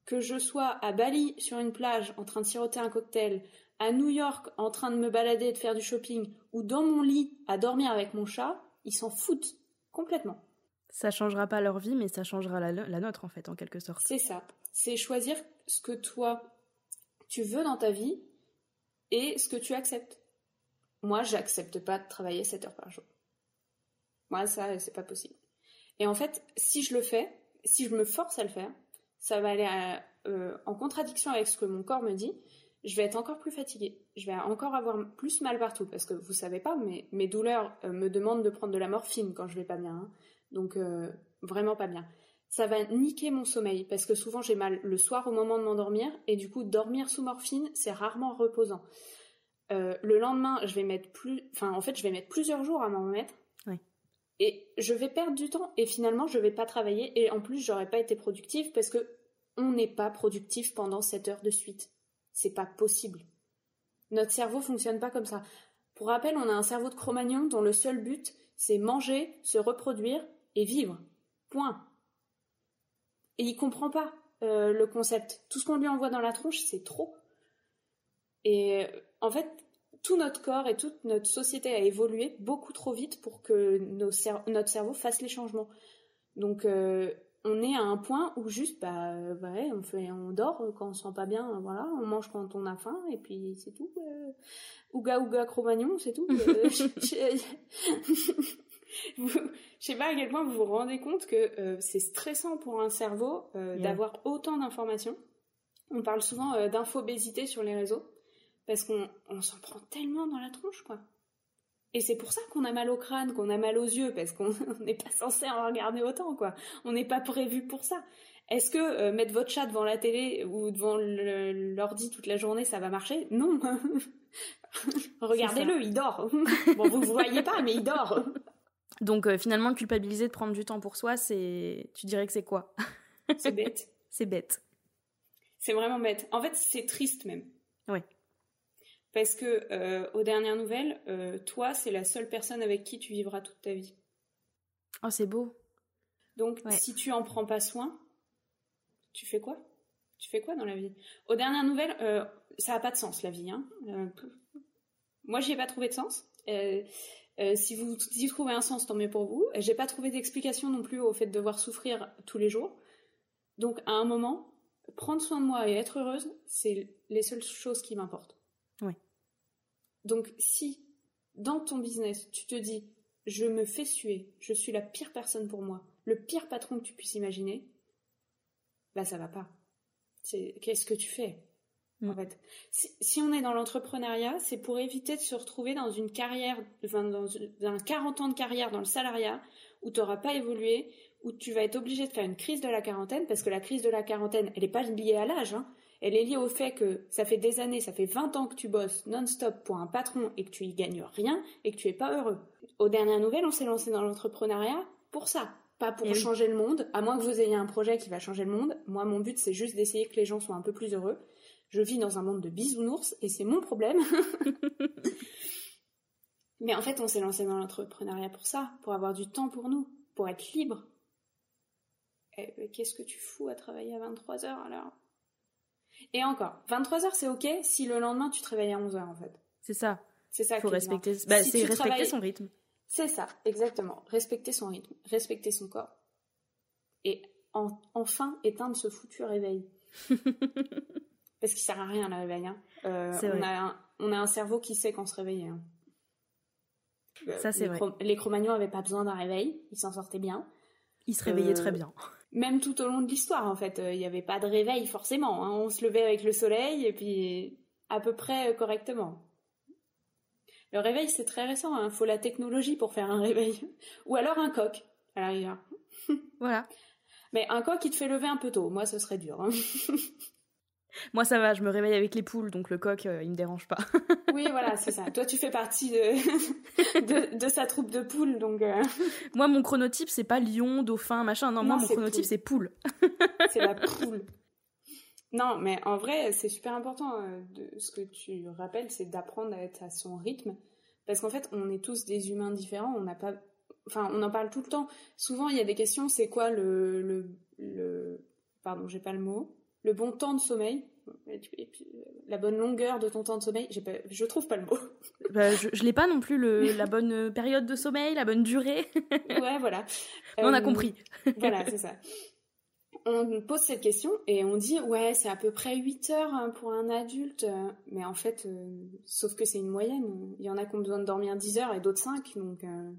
Speaker 2: que je sois à Bali sur une plage en train de siroter un cocktail, à New York en train de me balader et de faire du shopping, ou dans mon lit à dormir avec mon chat, ils s'en foutent complètement.
Speaker 3: Ça changera pas leur vie, mais ça changera la, nôtre en fait, en quelque sorte.
Speaker 2: C'est ça. C'est choisir ce que toi tu veux dans ta vie et ce que tu acceptes. Moi, j'accepte pas de travailler 7 heures par jour. Moi, ça, c'est pas possible. Et en fait, si je le fais, si je me force à le faire, ça va aller euh, en contradiction avec ce que mon corps me dit. Je vais être encore plus fatiguée. Je vais encore avoir plus mal partout parce que vous savez pas, mais mes douleurs euh, me demandent de prendre de la morphine quand je vais pas bien. Hein. Donc euh, vraiment pas bien. Ça va niquer mon sommeil parce que souvent j'ai mal le soir au moment de m'endormir et du coup dormir sous morphine c'est rarement reposant. le lendemain je vais mettre plus, enfin en fait je vais mettre plusieurs jours à m'en remettre et je vais perdre du temps et finalement je vais pas travailler et en plus j'aurais pas été productive parce que on n'est pas productif pendant 7 heures de suite. C'est pas possible. Notre cerveau fonctionne pas comme ça. Pour rappel, on a un cerveau de Cro-Magnon dont le seul but c'est manger, se reproduire et vivre. Point. Et il comprend pas euh, le concept. Tout ce qu'on lui envoie dans la tronche, c'est trop. Et en fait, tout notre corps et toute notre société a évolué beaucoup trop vite pour que notre cerveau fasse les changements. Donc euh, on est à un point où juste bah ouais, on fait on dort quand on se sent pas bien, voilà, on mange quand on a faim et puis c'est tout. Euh, ouga ouga cro c'est tout. Euh, (laughs) (laughs) (laughs) vous, je sais pas à quel point vous vous rendez compte que euh, c'est stressant pour un cerveau euh, d'avoir autant d'informations. On parle souvent euh, d'infobésité sur les réseaux parce qu'on on s'en prend tellement dans la tronche, quoi. Et c'est pour ça qu'on a mal au crâne, qu'on a mal aux yeux, parce qu'on (laughs) n'est pas censé en regarder autant, quoi. On n'est pas prévu pour ça. Est-ce que euh, mettre votre chat devant la télé ou devant l'ordi toute la journée, ça va marcher? Non. (laughs) Regardez-le, il dort. bon, vous ne voyez pas, mais il dort.
Speaker 3: Donc euh, finalement, culpabiliser de prendre du temps pour soi, c'est, tu dirais que c'est quoi? (laughs)
Speaker 2: C'est bête.
Speaker 3: c'est bête.
Speaker 2: C'est vraiment bête. En fait, c'est triste même.
Speaker 3: Oui.
Speaker 2: Parce que euh, aux dernières nouvelles, toi, c'est la seule personne avec qui tu vivras toute ta vie.
Speaker 3: Oh, c'est beau.
Speaker 2: Donc, si tu en prends pas soin, tu fais quoi? Tu fais quoi dans la vie? Aux dernières nouvelles, euh, ça n'a pas de sens la vie. Hein euh, moi, j'y ai pas trouvé de sens. Euh, si vous y trouvez un sens, tant mieux pour vous. J'ai pas trouvé d'explication non plus au fait de devoir souffrir tous les jours. Donc, à un moment, prendre soin de moi et être heureuse, c'est les seules choses qui m'importent.
Speaker 3: Oui.
Speaker 2: Donc, si dans ton business, tu te dis, je me fais suer, je suis la pire personne pour moi, le pire patron que tu puisses imaginer, bah ça va pas. C'est qu'est-ce que tu fais? En mm. fait si, on est dans l'entrepreneuriat, c'est pour éviter de se retrouver dans une carrière, enfin, dans, un 40 ans de carrière dans le salariat où tu n'auras pas évolué, où tu vas être obligé de faire une crise de la quarantaine, parce que la crise de la quarantaine, elle n'est pas liée à l'âge, hein. elle est liée au fait que ça fait des années, ça fait 20 ans que tu bosses non-stop pour un patron et que tu y gagnes rien et que tu es pas heureux. Aux dernières nouvelles, on s'est lancé dans l'entrepreneuriat pour ça, pas pour changer le monde, à moins que vous ayez un projet qui va changer le monde. Moi, mon but, c'est juste d'essayer que les gens soient un peu plus heureux. Je vis dans un monde de bisounours et c'est mon problème. (laughs) Mais en fait, on s'est lancé dans l'entrepreneuriat pour ça, pour avoir du temps pour nous, pour être libre. Eh, qu'est-ce que tu fous à travailler à 23 heures alors? Et encore, 23 heures c'est ok si le lendemain tu te réveilles à 11 heures en fait.
Speaker 3: C'est ça.
Speaker 2: C'est ça.
Speaker 3: Faut respecter. Bah, c'est respecter son rythme.
Speaker 2: C'est ça, exactement. Respecter son rythme, respecter son corps. Et enfin éteindre ce foutu réveil. (laughs) Parce qu'il sert à rien le réveil. Hein. Euh, on, a un, on, a un, cerveau qui sait quand se réveiller. Hein.
Speaker 3: Euh, ça, c'est
Speaker 2: vrai. les Cro-Magnons n'avaient pas besoin d'un réveil, ils s'en sortaient bien.
Speaker 3: Ils se réveillaient très bien. Euh, (laughs)
Speaker 2: même tout au long de l'histoire, en fait, il n'y avait pas de réveil forcément. Hein. On se levait avec le soleil et puis à peu près correctement. Le réveil, c'est très récent. Il hein. faut la technologie pour faire un (laughs) réveil. Ou alors un coq, à l'arrière. (laughs)
Speaker 3: voilà.
Speaker 2: Mais un coq, il te fait lever un peu tôt. Moi, ce serait dur. Hein.
Speaker 3: Moi, ça va, je me réveille avec les poules, donc le coq, euh, il me dérange pas. (laughs)
Speaker 2: oui, voilà, c'est ça. Toi, tu fais partie (laughs) de, de, sa troupe de poules, donc... Euh.
Speaker 3: Moi, mon chronotype, c'est pas lion, dauphin, machin. Non, moi, mon chronotype, c'est poule. (laughs)
Speaker 2: c'est la poule. Non, mais en vrai, c'est super important. Euh, de, ce que tu rappelles, c'est d'apprendre à être à son rythme. Parce qu'en fait, on est tous des humains différents. On n'a pas, enfin, on en parle tout le temps. Souvent, il y a des questions. C'est quoi le, le, le, pardon, j'ai pas le mot. Le bon temps de sommeil. Et puis, la bonne longueur de ton temps de sommeil. J'ai pas, je trouve pas le mot. (laughs)
Speaker 3: Bah, je, je l'ai pas non plus le, (laughs) la bonne période de sommeil, la bonne durée. (laughs)
Speaker 2: ouais, voilà.
Speaker 3: on a euh, compris.
Speaker 2: voilà, c'est ça on pose cette question et on dit ouais c'est à peu près 8 heures hein, pour un adulte mais en fait euh, sauf que c'est une moyenne il y en a qui ont besoin de dormir 10 heures et d'autres 5 donc euh,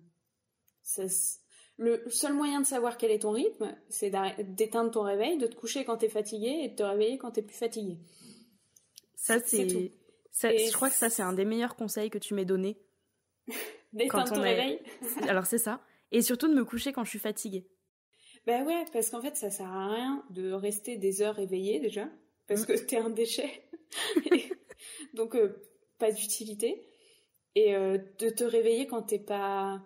Speaker 2: le seul moyen de savoir quel est ton rythme c'est d'éteindre ton réveil de te coucher quand t'es fatigué et de te réveiller quand t'es plus fatigué
Speaker 3: ça c'est je crois que ça c'est un des meilleurs conseils que tu m'aies donné (laughs)
Speaker 2: d'éteindre ton réveil (laughs)
Speaker 3: alors c'est ça et surtout de me coucher quand je suis fatiguée
Speaker 2: ben ouais, parce qu'en fait, ça sert à rien de rester des heures éveillé déjà, parce mm. que t'es un déchet. (laughs) Donc, euh, pas d'utilité. Et euh, de te réveiller quand t'es pas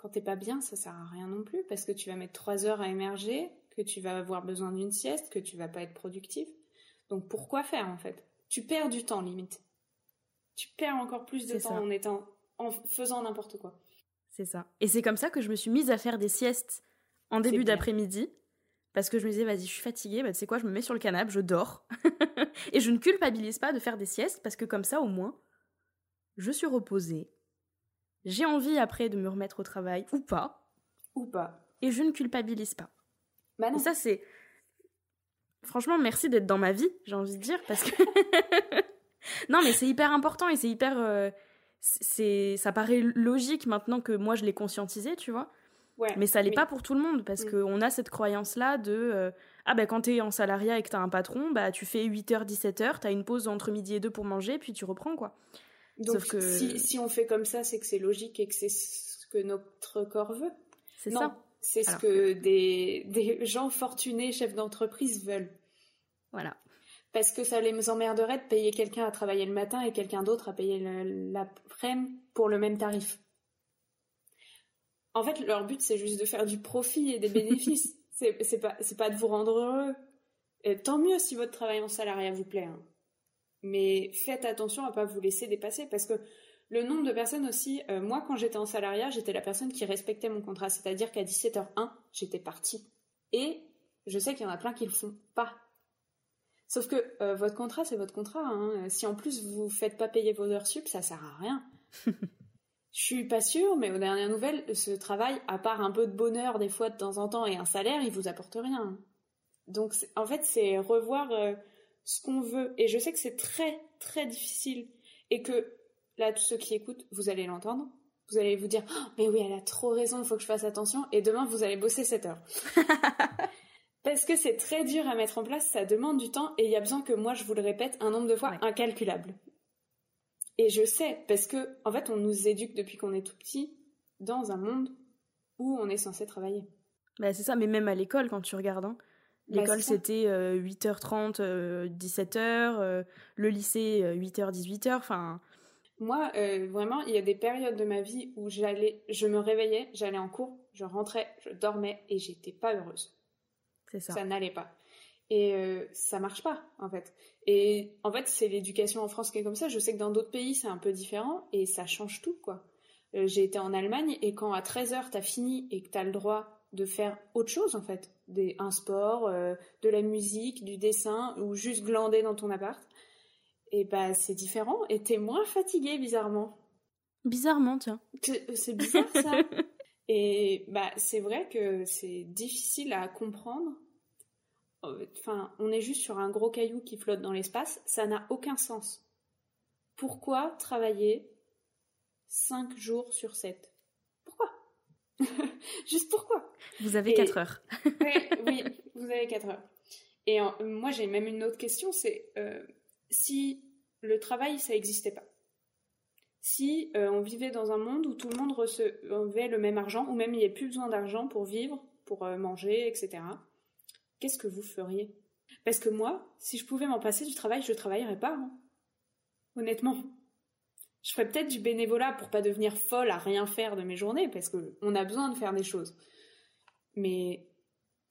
Speaker 2: quand t'es pas bien, ça sert à rien non plus, parce que tu vas mettre trois heures à émerger, que tu vas avoir besoin d'une sieste, que tu vas pas être productif. Donc pourquoi faire en fait? Tu perds du temps limite. Tu perds encore plus de temps en étant en faisant n'importe quoi.
Speaker 3: C'est ça. Et c'est comme ça que je me suis mise à faire des siestes en début d'après-midi parce que je me disais vas-y je suis fatiguée bah tu sais quoi je me mets sur le canapé je dors (laughs) et je ne culpabilise pas de faire des siestes parce que comme ça au moins je suis reposée j'ai envie après de me remettre au travail ou pas
Speaker 2: ou pas
Speaker 3: et je ne culpabilise pas
Speaker 2: bah non.
Speaker 3: Et ça c'est franchement merci d'être dans ma vie j'ai envie de dire parce que (laughs) non mais c'est hyper important et c'est hyper euh, c'est ça paraît logique maintenant que moi je l'ai conscientisé, tu vois. Ouais, mais ça l'est pas pour tout le monde parce mm. qu'on a cette croyance là de euh, ah ben quand t'es en salariat et que t'as un patron, bah tu fais 8h 17h, t'as une pause entre midi et deux pour manger puis tu reprends quoi.
Speaker 2: Donc que... si, si on fait comme ça, c'est que c'est logique et que c'est ce que notre corps veut.
Speaker 3: C'est ça.
Speaker 2: C'est ce que des, des gens fortunés chefs d'entreprise veulent.
Speaker 3: Voilà.
Speaker 2: Parce que ça les emmerderait de payer quelqu'un à travailler le matin et quelqu'un d'autre à payer l'après-midi pour le même tarif. En fait, leur but, c'est juste de faire du profit et des bénéfices. (laughs) c'est pas, pas de vous rendre heureux. Et tant mieux si votre travail en salariat vous plaît. Hein. Mais faites attention à pas vous laisser dépasser parce que le nombre de personnes aussi, euh, moi quand j'étais en salariat, j'étais la personne qui respectait mon contrat. C'est-à-dire qu'à 17h01, j'étais partie. Et je sais qu'il y en a plein qui le font pas. Sauf que euh, votre contrat, c'est votre contrat. Hein. Si en plus vous faites pas payer vos heures sup, ça sert à rien. (laughs) Je suis pas sûre, mais aux dernières nouvelles, ce travail, à part un peu de bonheur des fois de temps en temps et un salaire, il vous apporte rien. Donc en fait, c'est revoir euh, ce qu'on veut. Et je sais que c'est très très difficile et que là, tous ceux qui écoutent, vous allez l'entendre. Vous allez vous dire, oh, mais oui, elle a trop raison, il faut que je fasse attention. Et demain, vous allez bosser 7 heures. (laughs) Parce que c'est très dur à mettre en place, ça demande du temps et il y a besoin que moi je vous le répète un nombre de fois incalculable. Et je sais, parce que, en fait, on nous éduque depuis qu'on est tout petit dans un monde où on est censé travailler.
Speaker 3: Bah, c'est ça, mais même à l'école, quand tu regardes, hein. Bah, l'école c'était 8h30, 17h, le lycée 8h, 18h, enfin.
Speaker 2: Moi, euh, vraiment, il y a des périodes de ma vie où j'allais, je me réveillais, j'allais en cours, je rentrais, je dormais et j'étais pas heureuse.
Speaker 3: C'est ça.
Speaker 2: Ça n'allait pas. Et euh, ça marche pas, en fait. Et en fait, c'est l'éducation en France qui est comme ça. Je sais que dans d'autres pays, c'est un peu différent et ça change tout, quoi. Euh, j'ai été en Allemagne et quand à 13h, t'as fini et que t'as le droit de faire autre chose, en fait. Des, un sport, euh, de la musique, du dessin ou juste glander dans ton appart, et bah c'est différent et t'es moins fatigué, bizarrement.
Speaker 3: Bizarrement, tiens.
Speaker 2: C'est bizarre, ça. (laughs) et bah c'est vrai que c'est difficile à comprendre enfin, on est juste sur un gros caillou qui flotte dans l'espace, ça n'a aucun sens. Pourquoi travailler 5 jours sur 7 Pourquoi (laughs) Juste pourquoi?
Speaker 3: Vous avez 4 heures. (laughs) (laughs)
Speaker 2: oui, vous avez 4 heures. Et moi, j'ai même une autre question, c'est euh, si le travail, ça n'existait pas. Si euh, on vivait dans un monde où tout le monde recevait le même argent, ou même il n'y avait plus besoin d'argent pour vivre, pour euh, manger, etc qu'est-ce que vous feriez? Parce que moi, si je pouvais m'en passer du travail, je ne travaillerais pas. Hein. Honnêtement. Je ferais peut-être du bénévolat pour pas devenir folle à rien faire de mes journées, parce qu'on a besoin de faire des choses. Mais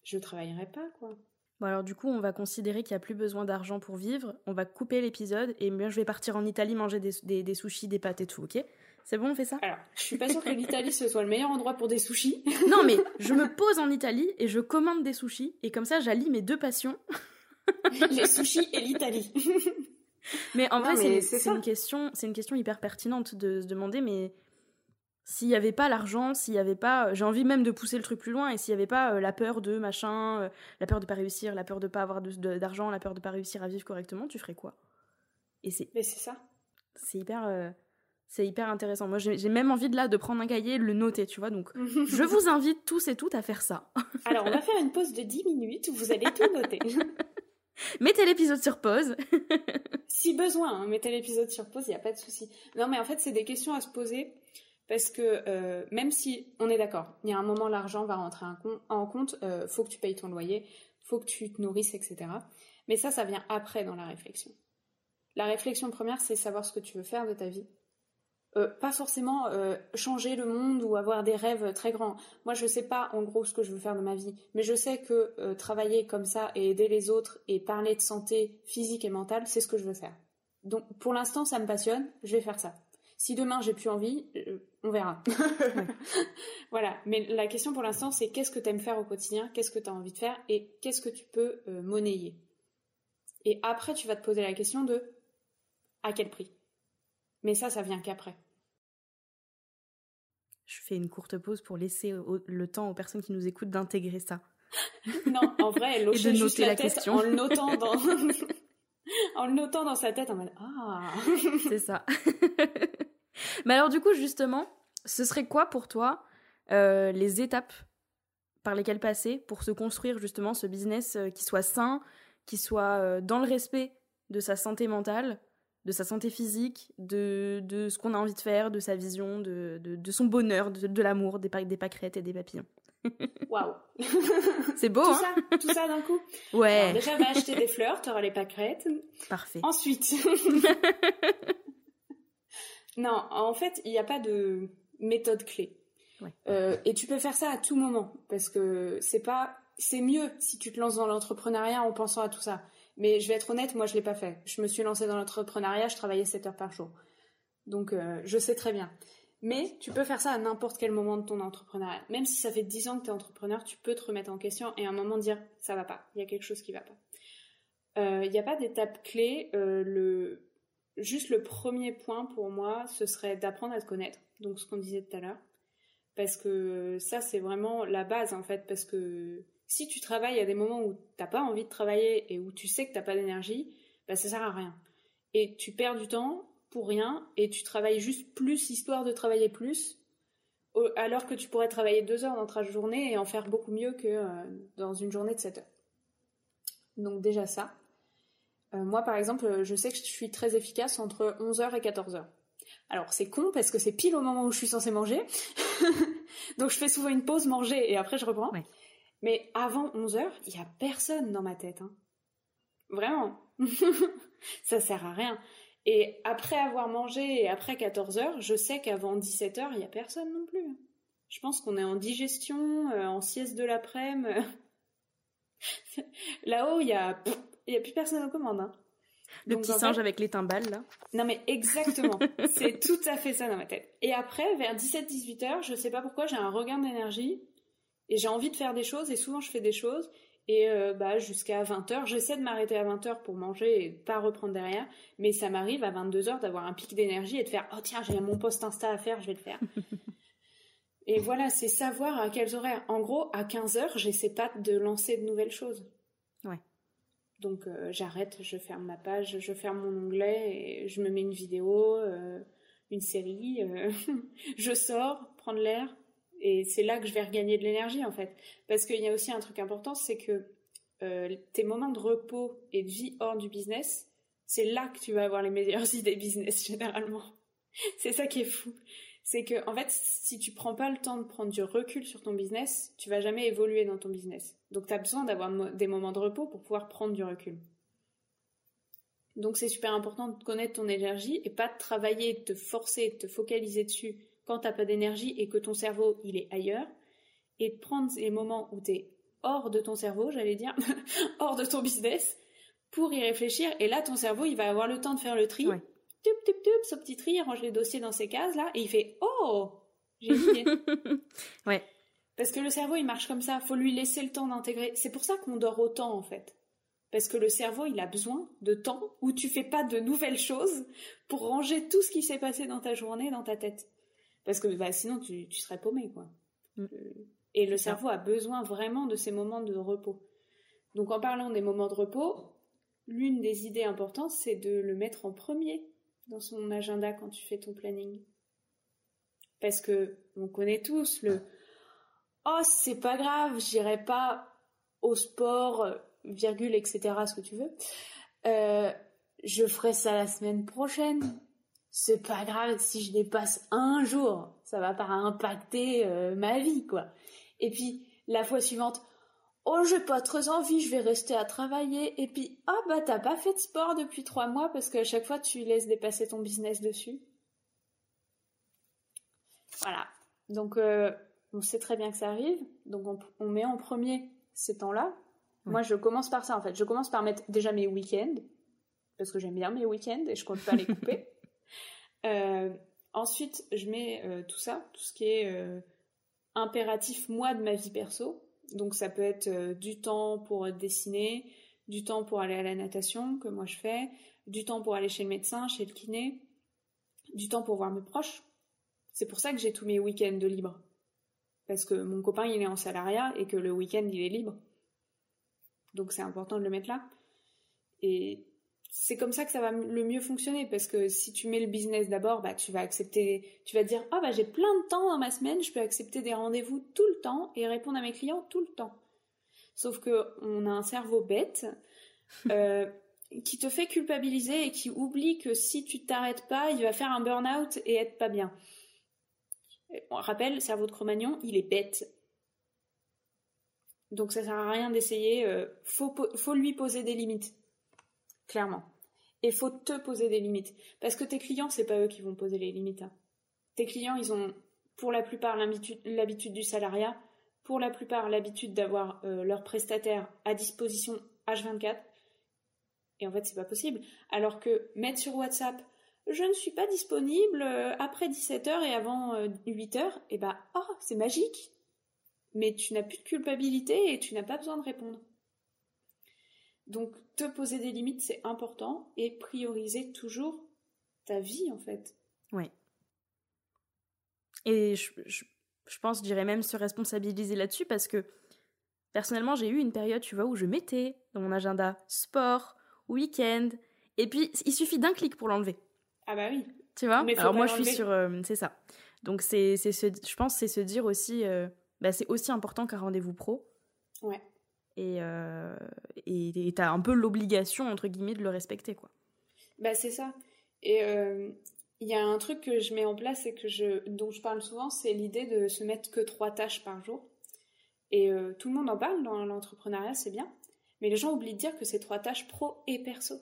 Speaker 2: je travaillerais pas, quoi.
Speaker 3: Bon alors du coup, on va considérer qu'il n'y a plus besoin d'argent pour vivre, on va couper l'épisode, et bien je vais partir en Italie manger des, des, des sushis, des pâtes et tout, ok? C'est bon, on fait ça?
Speaker 2: Alors, je suis pas sûre que l'Italie ce soit le meilleur endroit pour des sushis. (laughs)
Speaker 3: non, mais je me pose en Italie et je commande des sushis et comme ça, j'allie mes deux passions. (laughs)
Speaker 2: Les sushis et l'Italie. (laughs)
Speaker 3: mais en vrai, c'est une question, c'est une question hyper pertinente de se demander, mais s'il n'y avait pas l'argent, s'il n'y avait pas, j'ai envie même de pousser le truc plus loin, et s'il n'y avait pas euh, la peur de machin, euh, la peur de pas réussir, la peur de pas avoir d'argent, la peur de pas réussir à vivre correctement, tu ferais quoi?
Speaker 2: Et c'est. Mais c'est ça.
Speaker 3: C'est hyper. Euh, c'est hyper intéressant. Moi, j'ai même envie de là de prendre un cahier, le noter, tu vois. Donc, (laughs) je vous invite tous et toutes à faire ça.
Speaker 2: Alors, on va faire une pause de 10 minutes où vous allez tout noter. (laughs) (laughs)
Speaker 3: mettez l'épisode sur pause. (laughs)
Speaker 2: si besoin, hein, mettez l'épisode sur pause, il n'y a pas de souci. Non, mais en fait, c'est des questions à se poser parce que euh, même si on est d'accord, il y a un moment l'argent va rentrer en compte, euh, faut que tu payes ton loyer, faut que tu te nourrisses, etc. Mais ça, ça vient après dans la réflexion. La réflexion première, c'est savoir ce que tu veux faire de ta vie euh, pas forcément euh, changer le monde ou avoir des rêves très grands. Moi, je sais pas en gros ce que je veux faire de ma vie, mais je sais que euh, travailler comme ça et aider les autres et parler de santé physique et mentale, c'est ce que je veux faire. Donc, pour l'instant, ça me passionne, je vais faire ça. Si demain j'ai plus envie, on verra. (laughs) voilà. Mais la question pour l'instant, c'est qu'est-ce que tu aimes faire au quotidien, qu'est-ce que tu as envie de faire et qu'est-ce que tu peux monnayer? Et après, tu vas te poser la question de à quel prix? Mais ça, ça vient qu'après.
Speaker 3: Je fais une courte pause pour laisser le temps aux personnes qui nous écoutent d'intégrer ça. (laughs)
Speaker 2: non, en vrai, elle juste la, question en le (laughs) notant dans (laughs) en le notant dans sa tête en mode ah.
Speaker 3: C'est ça. Mais alors du coup, justement, ce serait quoi pour toi euh, les étapes par lesquelles passer pour se construire justement ce business euh, qui soit sain, qui soit euh, dans le respect de sa santé mentale, de sa santé physique, de, de ce qu'on a envie de faire, de sa vision, de, de, son bonheur, de, l'amour, des, des pâquerettes et des papillons. (laughs)
Speaker 2: Waouh (laughs)
Speaker 3: C'est beau,
Speaker 2: tout
Speaker 3: hein
Speaker 2: ça, Tout ça d'un coup?
Speaker 3: Ouais.
Speaker 2: déjà, va acheter des fleurs, tu auras les pâquerettes.
Speaker 3: Parfait.
Speaker 2: Ensuite... (laughs) non, en fait, il n'y a pas de méthode clé. Euh, et tu peux faire ça à tout moment parce que c'est pas, c'est mieux si tu te lances dans l'entrepreneuriat en pensant à tout ça. Mais je vais être honnête, moi je l'ai pas fait. Je me suis lancée dans l'entrepreneuriat, je travaillais 7 heures par jour. Donc euh, je sais très bien. Mais tu peux faire ça à n'importe quel moment de ton entrepreneuriat. Même si ça fait 10 ans que tu es entrepreneur, tu peux te remettre en question et à un moment dire ça va pas, il y a quelque chose qui va pas. Euh, il n'y a pas d'étape clé. le... Juste le premier point pour moi, ce serait d'apprendre à te connaître. Donc ce qu'on disait tout à l'heure parce que ça c'est vraiment la base en fait parce que si tu travailles à des moments où t'as pas envie de travailler et où tu sais que t'as pas d'énergie, bah ça sert à rien. Et tu perds du temps pour rien et tu travailles juste plus histoire de travailler plus alors que tu pourrais travailler deux heures dans ta journée et en faire beaucoup mieux que euh, dans une journée de 7 heures. Donc déjà ça. Euh, moi par exemple, je sais que je suis très efficace entre 11h et 14h. Alors c'est con parce que c'est pile au moment où je suis censée manger. (laughs) Donc je fais souvent une pause manger et après je reprends. Mais avant 11h, il n'y a personne dans ma tête. Hein. Vraiment. (laughs) ça sert à rien. Et après avoir mangé et après 14h, je sais qu'avant 17h, il n'y a personne non plus. Je pense qu'on est en digestion, euh, en sieste de l'après-midi. (laughs) Là-haut, il n'y a, y a plus personne aux commandes. Hein.
Speaker 3: Le petit singe avec les timbales, là.
Speaker 2: Non, mais exactement. (laughs) c'est tout à fait ça dans ma tête. Et après, vers 17-18 heures, je sais pas pourquoi, j'ai un regain d'énergie et j'ai envie de faire des choses et souvent je fais des choses. Et euh, bah, jusqu'à 20h, j'essaie de m'arrêter à 20h pour manger et pas reprendre derrière. Mais ça m'arrive à 22h d'avoir un pic d'énergie et de faire Oh tiens, j'ai mon post Insta à faire, je vais le faire. (laughs) et voilà, c'est savoir à quels horaires. En gros, à 15h, j'essaie pas de lancer de nouvelles choses.
Speaker 3: Ouais.
Speaker 2: Donc euh, j'arrête, je ferme ma page, je ferme mon onglet et je me mets une vidéo, euh, une série, (laughs) je sors, prendre l'air et c'est là que je vais regagner de l'énergie en fait. Parce qu'il y a aussi un truc important, c'est que tes moments de repos et de vie hors du business, c'est là que tu vas avoir les meilleures (laughs) idées business généralement. c'est ça qui est fou c'est que en fait, si tu prends pas le temps de prendre du recul sur ton business, tu vas jamais évoluer dans ton business. Donc tu as besoin d'avoir des moments de repos pour pouvoir prendre du recul. Donc c'est super important de connaître ton énergie et pas de travailler, de te forcer, de te focaliser dessus quand t'as pas d'énergie et que ton cerveau il est ailleurs et de prendre les moments où tu es hors de ton cerveau, j'allais dire, (laughs) hors de ton business pour y réfléchir et là ton cerveau il va avoir le temps de faire le tri tup, tup, tup, ce petit tri, il range les dossiers dans ces cases là, et il fait Oh J'ai une (laughs)
Speaker 3: ouais.
Speaker 2: Parce que le cerveau, il marche comme ça, faut lui laisser le temps d'intégrer. C'est pour ça qu'on dort autant en fait. Parce que le cerveau, il a besoin de temps où tu fais pas de nouvelles choses pour ranger tout ce qui s'est passé dans ta journée dans ta tête. Parce que bah, sinon, tu, tu serais paumé, quoi. Mm. Et le cerveau a besoin vraiment de ces moments de repos. Donc en parlant des moments de repos, l'une des idées importantes, c'est de le mettre en premier dans son agenda quand tu fais ton planning. Parce que on connaît tous le oh c'est pas grave, j'irai pas au sport, virgule etc. ce que tu veux. Euh, je ferai ça la semaine prochaine. C'est pas grave si je dépasse un jour, ça va pas impacter euh, ma vie quoi. Et puis la fois suivante, Oh, j'ai pas très envie, je vais rester à travailler. Et puis, ah oh, bah t'as pas fait de sport depuis trois mois parce qu'à chaque fois tu laisses dépasser ton business dessus. Voilà. Donc, euh, on sait très bien que ça arrive. Donc, on, met en premier ces temps-là. Moi, je commence par ça en fait. Je commence par mettre déjà mes week-ends parce que j'aime bien mes week-ends et je compte pas les couper. (laughs) Euh, ensuite, je mets euh, tout ça, tout ce qui est impératif moi de ma vie perso donc ça peut être euh, du temps pour dessiner, du temps pour aller à la natation, que moi je fais, du temps pour aller chez le médecin, chez le kiné, du temps pour voir mes proches. C'est pour ça que j'ai tous mes week-ends de libre. Parce que mon copain il est en salariat et que le week-end il est libre. Donc c'est important de le mettre là. Et c'est comme ça que ça va le mieux fonctionner parce que si tu mets le business d'abord, bah tu vas accepter, tu vas dire ah bah j'ai plein de temps dans ma semaine, je peux accepter des rendez-vous tout le temps et répondre à mes clients tout le temps. Sauf que on a un cerveau bête (laughs) euh, qui te fait culpabiliser et qui oublie que si tu t'arrêtes pas, il va faire un burn-out et être pas bien. On rappelle, le cerveau de Cro-Magnon, il est bête. Donc ça sert à rien d'essayer. Euh, faut, faut lui poser des limites, clairement. Et faut te poser des limites, parce que tes clients, c'est pas eux qui vont poser les limites. Hein. Tes clients, ils ont pour la plupart l'habitude du salariat, pour la plupart l'habitude d'avoir euh, leurs prestataires à disposition H24. Et en fait, c'est pas possible. Alors que mettre sur WhatsApp, je ne suis pas disponible euh, après 17h et avant 8h, et bah, oh, c'est magique mais tu n'as plus de culpabilité et tu n'as pas besoin de répondre. Donc te poser des limites, c'est important et prioriser toujours ta vie en fait.
Speaker 3: Oui. Et je, pense, je dirais même se responsabiliser là-dessus parce que personnellement, j'ai eu une période, tu vois, où je mettais dans mon agenda sport, week-end, et puis il suffit d'un clic pour l'enlever.
Speaker 2: Ah bah oui.
Speaker 3: Tu vois? Alors moi, je suis sur. Euh, c'est ça. Donc c'est, je pense, c'est se dire aussi. Euh, bah, c'est aussi important qu'un rendez-vous pro.
Speaker 2: Ouais.
Speaker 3: Et euh, et t'as un peu l'obligation, entre guillemets, de le respecter, quoi.
Speaker 2: Bah, c'est ça. Et euh, il y a un truc que je mets en place et que je, dont je parle souvent, c'est l'idée de se mettre que trois tâches par jour. Et euh, tout le monde en parle dans l'entrepreneuriat, c'est bien. Mais les gens oublient de dire que c'est trois tâches pro et perso.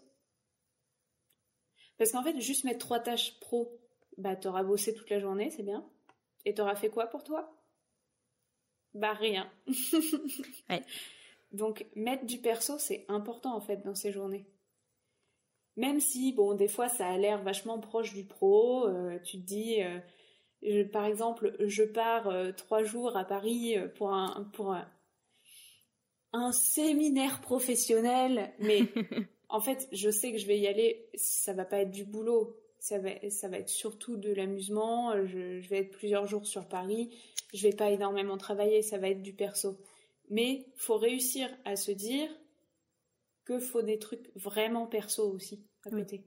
Speaker 2: Parce qu'en fait, juste mettre trois tâches pro, bah t'auras bossé toute la journée, c'est bien. Et t'auras fait quoi pour toi? Bah rien. (laughs) Donc mettre du perso, c'est important en fait dans ces journées. Même si, bon, des fois ça a l'air vachement proche du pro, euh, tu te dis, euh, par exemple, je pars euh, trois jours à Paris pour un, pour un séminaire professionnel, mais (laughs) en fait, je sais que je vais y aller, ça va pas être du boulot, ça va, ça va être surtout de l'amusement. Je, je, vais être plusieurs jours sur Paris. Je vais pas énormément travailler, ça va être du perso. Mais faut réussir à se dire que faut des trucs vraiment perso aussi à côté.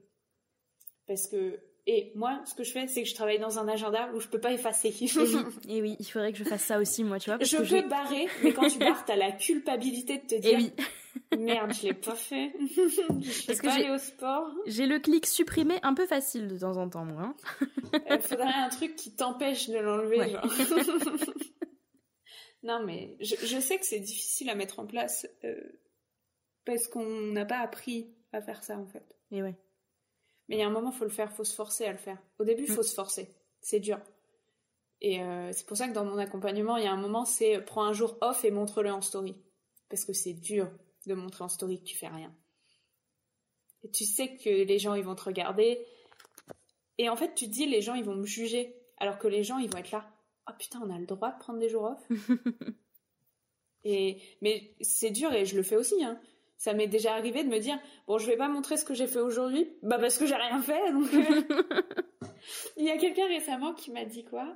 Speaker 2: Parce que et moi, ce que je fais, c'est que je travaille dans un agenda où je peux pas effacer. (laughs)
Speaker 3: et, oui, il faudrait que je fasse ça aussi, moi, tu vois.
Speaker 2: je peux barrer, mais quand tu barres, t'as la culpabilité de te dire.
Speaker 3: oui.
Speaker 2: Merde, je l'ai pas fait. (laughs) je Parce que pas aller au sport.
Speaker 3: J'ai le clic supprimé un peu facile de temps en temps, moi.
Speaker 2: Il hein. faudrait un truc qui t'empêche de l'enlever. (laughs) non, mais je, je sais que c'est difficile à mettre en place euh, parce qu'on n'a pas appris à faire ça, en fait.
Speaker 3: Et ouais.
Speaker 2: Mais il y a un moment, faut le faire, faut se forcer à le faire. Au début, il faut mm. se forcer. C'est dur. Et euh, c'est pour ça que dans mon accompagnement, il y a un moment, c'est euh, prends un jour off et montre-le en story. Parce que c'est dur de montrer en story que tu fais rien. Et tu sais que les gens, ils vont te regarder. Et en fait, tu te dis, les gens, ils vont me juger. Alors que les gens, ils vont être là. Oh putain, on a le droit de prendre des jours off. (laughs) et, mais c'est dur et je le fais aussi, hein. Ça m'est déjà arrivé de me dire, bon, je vais pas montrer ce que j'ai fait aujourd'hui. Bah, parce que j'ai rien fait, donc. Euh. (laughs) Il y a quelqu'un récemment qui m'a dit quoi?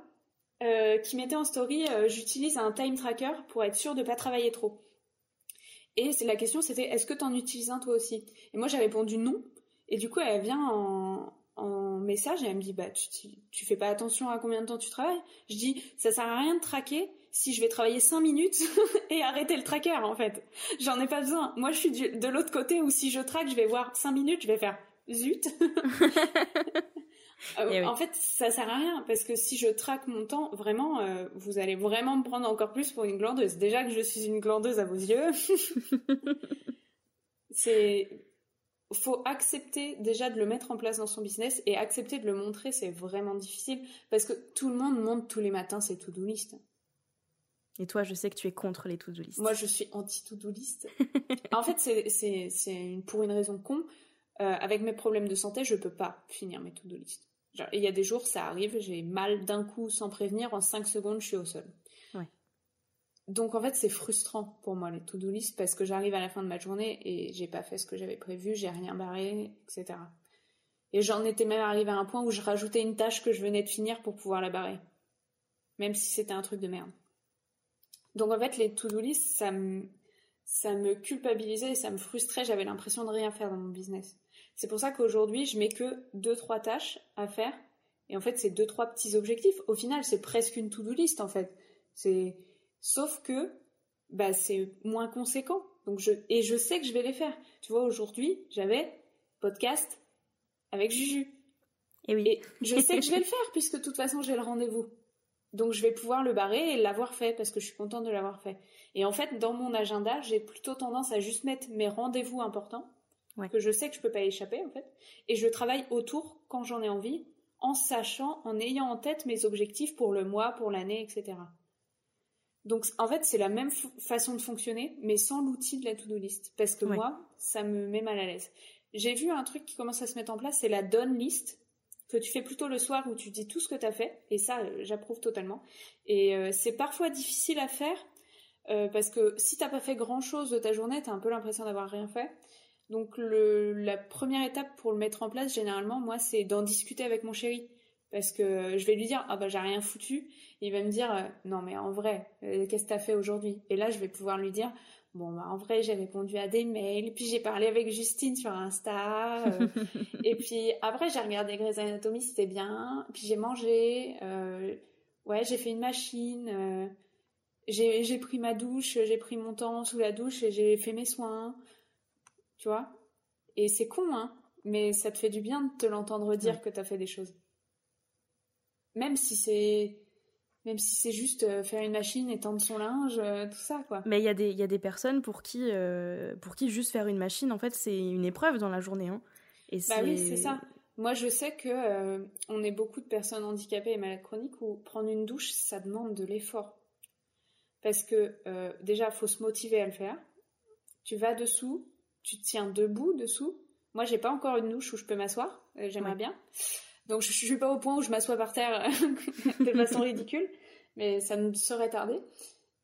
Speaker 2: Euh, qui mettait en story, euh, j'utilise un time tracker pour être sûr de pas travailler trop. Et c'est la question, c'était est-ce que tu en utilises un toi aussi? Et moi j'ai répondu non. Et du coup elle vient en, en message et elle me dit bah tu, tu fais pas attention à combien de temps tu travailles. Je dis ça sert à rien de traquer si je vais travailler 5 minutes (laughs) et arrêter le tracker en fait. J'en ai pas besoin. Moi je suis de l'autre côté où si je traque, je vais voir 5 minutes, je vais faire zut. (laughs) Euh, eh en fait, ça sert à rien parce que si je traque mon temps, vraiment, euh, vous allez vraiment me prendre encore plus pour une glandeuse. Déjà que je suis une glandeuse à vos yeux, (laughs) c'est faut accepter déjà de le mettre en place dans son business et accepter de le montrer, c'est vraiment difficile parce que tout le monde monte tous les matins ses to-do list.
Speaker 3: Et toi, je sais que tu es contre les to-do list.
Speaker 2: Moi, je suis anti-to-do list. (laughs) en fait, c'est pour une raison con. Euh, avec mes problèmes de santé, je peux pas finir mes to-do list. Il y a des jours, ça arrive, j'ai mal d'un coup sans prévenir, en 5 secondes, je suis au sol. Donc en fait, c'est frustrant pour moi les to-do list parce que j'arrive à la fin de ma journée et j'ai pas fait ce que j'avais prévu, j'ai rien barré, etc. Et j'en étais même arrivé à un point où je rajoutais une tâche que je venais de finir pour pouvoir la barrer, même si c'était un truc de merde. Donc en fait, les to-do list, ça ça me culpabilisait et ça me frustrait. J'avais l'impression de rien faire dans mon business. C'est pour ça qu'aujourd'hui, je mets que deux, trois tâches à faire. Et en fait, c'est deux, trois petits objectifs. Au final, c'est presque une to-do list, en fait. C'est, sauf que, bah, c'est moins conséquent. Donc je, et je sais que je vais les faire. Tu vois, aujourd'hui, j'avais podcast avec Juju.
Speaker 3: Et oui.
Speaker 2: Et je (laughs) sais que je vais le faire puisque de toute façon, j'ai le rendez-vous. Donc je vais pouvoir le barrer et l'avoir fait parce que je suis contente de l'avoir fait. Et en fait, dans mon agenda, j'ai plutôt tendance à juste mettre mes rendez-vous importants que je sais que je peux pas échapper en fait, et je travaille autour quand j'en ai envie, en sachant, en ayant en tête mes objectifs pour le mois, pour l'année, etc. Donc en fait, c'est la même façon de fonctionner, mais sans l'outil de la to-do list, parce que moi, ça me met mal à l'aise. J'ai vu un truc qui commence à se mettre en place, c'est la done list que tu fais plutôt le soir où tu dis tout ce que tu as fait, et ça, euh, j'approuve totalement. Et euh, c'est parfois difficile à faire, euh, parce que si t'as pas fait grand chose de ta journée, t'as un peu l'impression d'avoir rien fait. Donc le, la première étape pour le mettre en place, généralement, moi, c'est d'en discuter avec mon chéri. Parce que je vais lui dire, ah bah j'ai rien foutu. il va me dire, non mais en vrai, qu'est-ce que t'as fait aujourd'hui? Et là, je vais pouvoir lui dire, Bon, bah, en vrai, j'ai répondu à des mails, puis j'ai parlé avec Justine sur Insta, euh, (laughs) et puis après, j'ai regardé Grey's Anatomy, c'était bien, puis j'ai mangé, euh, ouais, j'ai fait une machine, euh, j'ai pris ma douche, j'ai pris mon temps sous la douche et j'ai fait mes soins, tu vois? Et c'est con, hein, mais ça te fait du bien de te l'entendre dire que t'as fait des choses. Même si c'est même si c'est juste euh, faire une machine et tendre son linge, euh, tout ça, quoi.
Speaker 3: Mais il y, a des, y a des personnes pour qui, euh, pour qui juste faire une machine, en fait, c'est une épreuve dans la journée. Hein.
Speaker 2: Et bah oui, c'est ça. Moi, je sais que on est beaucoup de personnes handicapées et malades chroniques où prendre une douche, ça demande de l'effort. Parce que déjà, faut se motiver à le faire. Tu vas dessous, tu te tiens debout dessous. Moi, j'ai pas encore une douche où je peux m'asseoir. J'aimerais bien. Donc je, suis pas au point où je m'assois par terre (laughs) de façon ridicule, mais ça me serait tardé.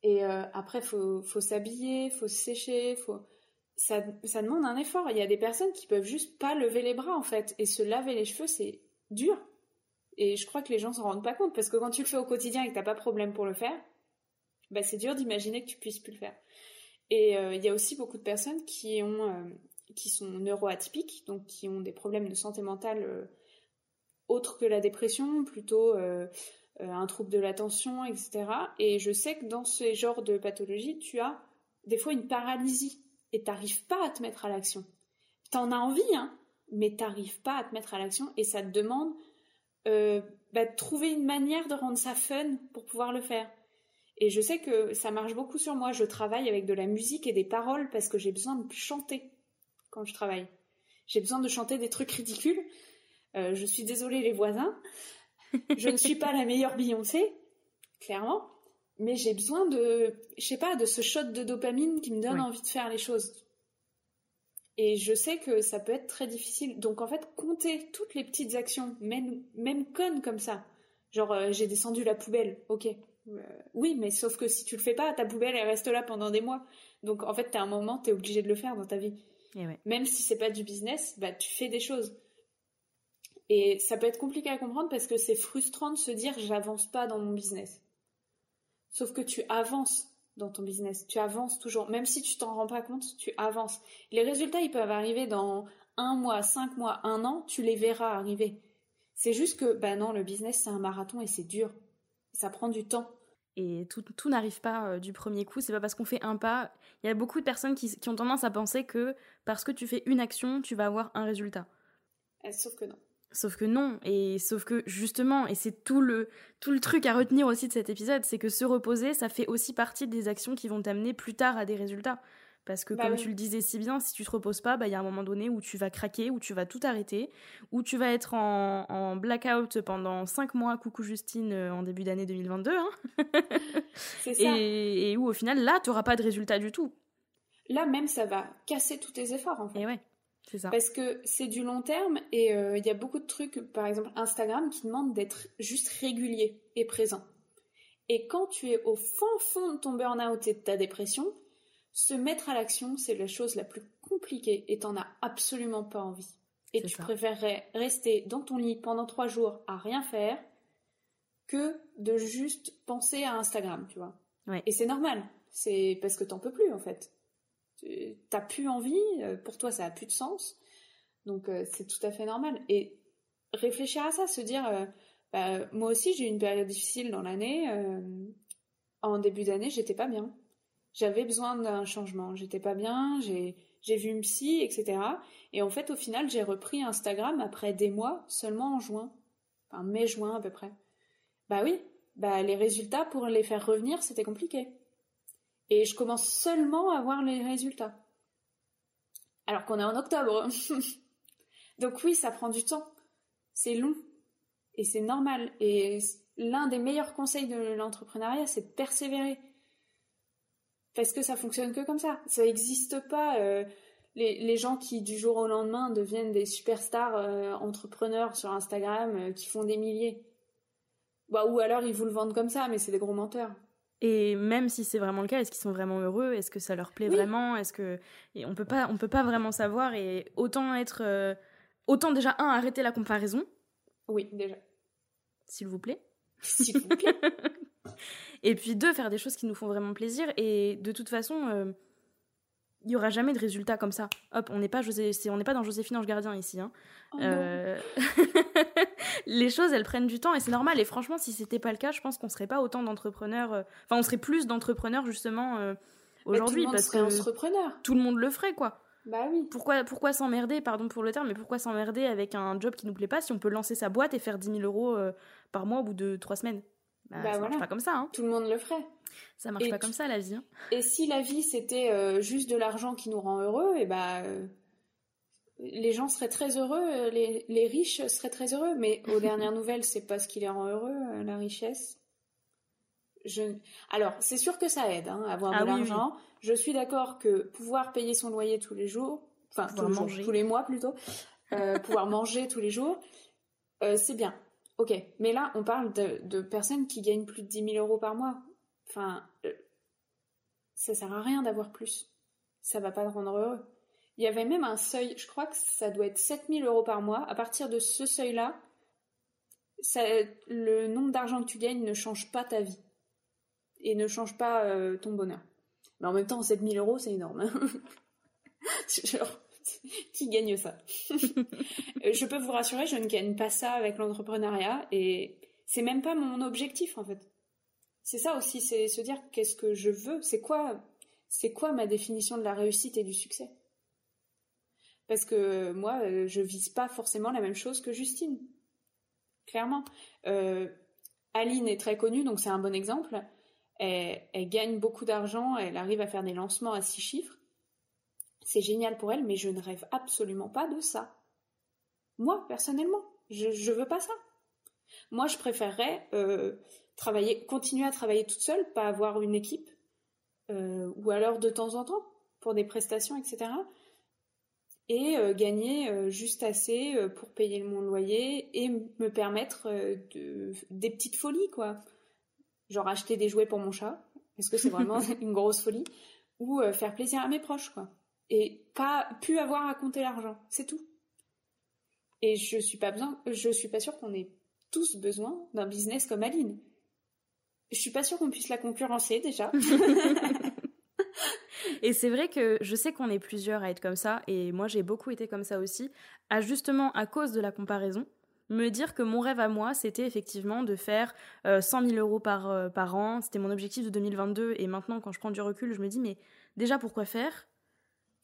Speaker 2: Et euh, après, faut faut s'habiller, faut se sécher, faut ça, demande un effort. Il y a des personnes qui peuvent juste pas lever les bras en fait et se laver les cheveux, c'est dur. Et je crois que les gens s'en rendent pas compte parce que quand tu le fais au quotidien et que t'as pas de problème pour le faire, bah c'est dur d'imaginer que tu puisses plus le faire. Et euh, il y a aussi beaucoup de personnes qui ont euh, qui sont neuroatypiques, donc qui ont des problèmes de santé mentale autre que la dépression, plutôt euh, euh, un trouble de l'attention, etc. Et je sais que dans ce genre de pathologie, tu as des fois une paralysie et t'arrives pas à te mettre à l'action. T'en as envie, hein, mais t'arrives pas à te mettre à l'action et ça te demande euh, bah, de trouver une manière de rendre ça fun pour pouvoir le faire. Et je sais que ça marche beaucoup sur moi. Je travaille avec de la musique et des paroles parce que j'ai besoin de chanter quand je travaille. J'ai besoin de chanter des trucs ridicules euh, je suis désolée les voisins. Je ne suis pas la meilleure Beyoncé, clairement, mais j'ai besoin de, je sais pas, de ce shot de dopamine qui me donne envie de faire les choses. Et je sais que ça peut être très difficile. Donc en fait, compter toutes les petites actions, même, même connes comme ça. Genre, euh, j'ai descendu la poubelle, ok. Euh, oui, mais sauf que si tu le fais pas, ta poubelle, elle reste là pendant des mois. Donc en fait, t'as un moment, t'es obligé de le faire dans ta vie. Même si c'est pas du business, bah tu fais des choses. Et ça peut être compliqué à comprendre parce que c'est frustrant de se dire j'avance pas dans mon business. Sauf que tu avances dans ton business, tu avances toujours, même si tu t'en rends pas compte, tu avances. Les résultats, ils peuvent arriver dans un mois, cinq mois, un an, tu les verras arriver. C'est juste que, bah non, le business, c'est un marathon et c'est dur. Ça prend du temps.
Speaker 3: Et tout, tout n'arrive pas euh, du premier coup. C'est pas parce qu'on fait un pas. Il y a beaucoup de personnes qui, qui, ont tendance à penser que parce que tu fais une action, tu vas avoir un résultat.
Speaker 2: Eh, sauf que non.
Speaker 3: Sauf que non, et sauf que justement, et c'est tout le, tout le truc à retenir aussi de cet épisode, c'est que se reposer, ça fait aussi partie des actions qui vont t'amener plus tard à des résultats. Parce que bah comme tu le disais si bien, si tu te reposes pas, bah, il y a un moment donné où tu vas craquer, où tu vas tout arrêter, où tu vas être en, en blackout pendant 5 mois, coucou Justine, euh, en début d'année 2022. Hein (laughs) c'est ça. Et, et, où au final, là, tu n'auras pas de résultat du tout.
Speaker 2: Là même, ça va casser tous tes efforts en fait.
Speaker 3: Et ouais. Ça.
Speaker 2: Parce que c'est du long terme et euh, il y a beaucoup de trucs, par exemple Instagram, qui demandent d'être juste régulier et présent. Et quand tu es au fin fond de ton burn-out et de ta dépression, se mettre à l'action, c'est la chose la plus compliquée et t'en as absolument pas envie. Et tu préférerais rester dans ton lit pendant trois jours à rien faire que de juste penser à Instagram, tu vois. Et c'est normal. C'est parce que t'en peux plus, en fait. T'as plus envie, pour toi ça a plus de sens. Donc c'est tout à fait normal. Et réfléchir à ça, se dire, bah, moi aussi j'ai eu une période difficile dans l'année. en début d'année, j'étais pas bien. J'avais besoin d'un changement. J'étais pas bien. J'ai j'ai vu une psy, etc. Et en fait, au final, j'ai repris Instagram après des mois, seulement en juin. Enfin, mai-juin à peu près. Bah oui, bah les résultats, pour les faire revenir, c'était compliqué. Et je commence seulement à voir les résultats. Alors qu'on est en octobre. (laughs) Donc oui, ça prend du temps. C'est long. Et c'est normal. Et l'un des meilleurs conseils de l'entrepreneuriat, c'est de persévérer parce que ça fonctionne que comme ça. Ça n'existe pas. Euh, les, gens qui du jour au lendemain deviennent des superstars euh, entrepreneurs sur Instagram euh, qui font des milliers. Bah, ou alors ils vous le vendent comme ça, mais c'est des gros menteurs.
Speaker 3: Et même si c'est vraiment le cas, est-ce qu'ils sont vraiment heureux? Est-ce que ça leur plaît vraiment? Est-ce que et on peut pas, on peut pas vraiment savoir. Et autant être, autant déjà un arrêter la comparaison.
Speaker 2: Oui, déjà.
Speaker 3: S'il vous plaît.
Speaker 2: S'il vous plaît. (laughs)
Speaker 3: Et puis deux, faire des choses qui nous font vraiment plaisir. Et de toute façon, euh, il n'y aura jamais de résultat comme ça. Hop, on n'est pas, José, on n'est pas dans Joséphine Ange Gardien ici. Hein.
Speaker 2: Oh euh, (laughs)
Speaker 3: les choses, elles prennent du temps et c'est normal. Et franchement, si c'était pas le cas, je pense qu'on serait pas autant d'entrepreneurs. Euh, enfin, on serait plus d'entrepreneurs justement aujourd'hui parce que
Speaker 2: entrepreneur.
Speaker 3: tout le monde le ferait, quoi.
Speaker 2: Bah oui.
Speaker 3: Pourquoi, pourquoi s'emmerder, pardon pour le terme, mais pourquoi s'emmerder avec un job qui nous plaît pas si on peut lancer sa boîte et faire 10 000 euros par mois au bout de trois semaines? Bah, bah, ça marche pas comme ça. Hein.
Speaker 2: Tout le monde le ferait.
Speaker 3: Ça marche pas comme ça la vie. Hein.
Speaker 2: Et si la vie c'était euh, juste de l'argent qui nous rend heureux, et eh bah euh, les gens seraient très heureux, euh, les, les, riches seraient très heureux. Mais aux (laughs) dernières nouvelles, c'est pas ce qui les rend heureux, la richesse. Je... Alors, c'est sûr que ça aide, hein, avoir ah de l'argent. Je suis d'accord que pouvoir payer son loyer tous les jours, enfin tous tous les mois plutôt, pouvoir (laughs) manger tous les jours, c'est bien. Ok, mais là, on parle de, personnes qui gagnent plus de 10 000 euros par mois. Enfin, euh, ça sert à rien d'avoir plus. Ça va pas te rendre heureux. Il y avait même un seuil, je crois que ça doit être 7 000 euros par mois. À partir de ce seuil-là, le nombre d'argent que tu gagnes ne change pas ta vie et ne change pas euh, ton bonheur. Mais en même temps, 7 000 euros, c'est énorme. (laughs) Genre, (laughs) qui gagne ça (laughs) Je peux vous rassurer, je ne gagne pas ça avec l'entrepreneuriat et c'est même pas mon objectif en fait. C'est ça aussi, c'est se dire qu'est-ce que je veux, c'est quoi, c'est quoi ma définition de la réussite et du succès. Parce que moi, euh, je vise pas forcément la même chose que Justine, clairement. Euh, Aline est très connue, donc c'est un bon exemple. elle gagne beaucoup d'argent, elle arrive à faire des lancements à six chiffres c'est génial pour elle, mais je ne rêve absolument pas de ça. Moi, personnellement, je ne veux pas ça. Moi, je préférerais euh, travailler, continuer à travailler toute seule, pas avoir une équipe, euh, ou alors de temps en temps pour des prestations, etc. Et euh, gagner juste assez pour payer mon loyer et me permettre de, des petites folies, quoi. Genre acheter des jouets pour mon chat, parce que c'est vraiment (laughs) une grosse folie, ou faire plaisir à mes proches, quoi et pas pu avoir à compter l'argent. C'est tout. Et je suis pas besoin, suis pas sûre qu'on ait tous besoin d'un business comme Aline. Je suis pas sûre qu'on puisse la concurrencer déjà. (laughs)
Speaker 3: et c'est vrai que je sais qu'on est plusieurs à être comme ça, et moi j'ai beaucoup été comme ça aussi, à justement à cause de la comparaison, me dire que mon rêve à moi, c'était effectivement de faire 100 euh, 000 euros par, euh, par an, c'était mon objectif de 2022, et maintenant quand je prends du recul, je me dis mais déjà pourquoi faire?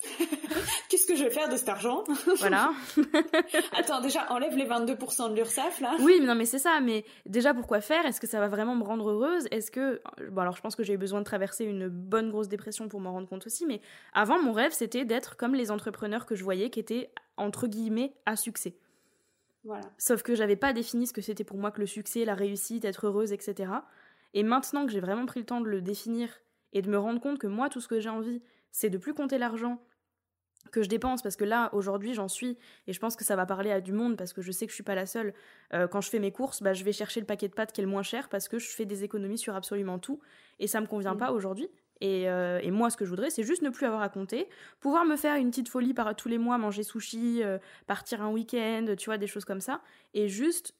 Speaker 3: (laughs)
Speaker 2: Qu'est-ce que je vais faire de cet argent (laughs)
Speaker 3: Voilà. (laughs)
Speaker 2: Attends, déjà, enlève les 22% de l'URSSAF, là.
Speaker 3: Oui, non, mais c'est ça. Mais déjà, pourquoi faire? Est-ce que ça va vraiment me rendre heureuse? Est-ce que... Bon, alors, je pense que j'ai eu besoin de traverser une bonne grosse dépression pour m'en rendre compte aussi. Mais avant, mon rêve, c'était d'être comme les entrepreneurs que je voyais qui étaient, entre guillemets, à succès.
Speaker 2: Voilà.
Speaker 3: Sauf que j'avais pas défini ce que c'était pour moi que le succès, la réussite, être heureuse, etc. Et maintenant que j'ai vraiment pris le temps de le définir et de me rendre compte que moi, tout ce que j'ai envie, c'est de plus compter l'argent que je dépense parce que là aujourd'hui j'en suis et je pense que ça va parler à du monde parce que je sais que je suis pas la seule. Euh, quand je fais mes courses bah, je vais chercher le paquet de pâtes qui est le moins cher parce que je fais des économies sur absolument tout et ça me convient mm. pas aujourd'hui. Et, euh, et, moi ce que je voudrais c'est juste ne plus avoir à compter pouvoir me faire une petite folie par tous les mois manger sushi euh, partir un week-end tu vois des choses comme ça et juste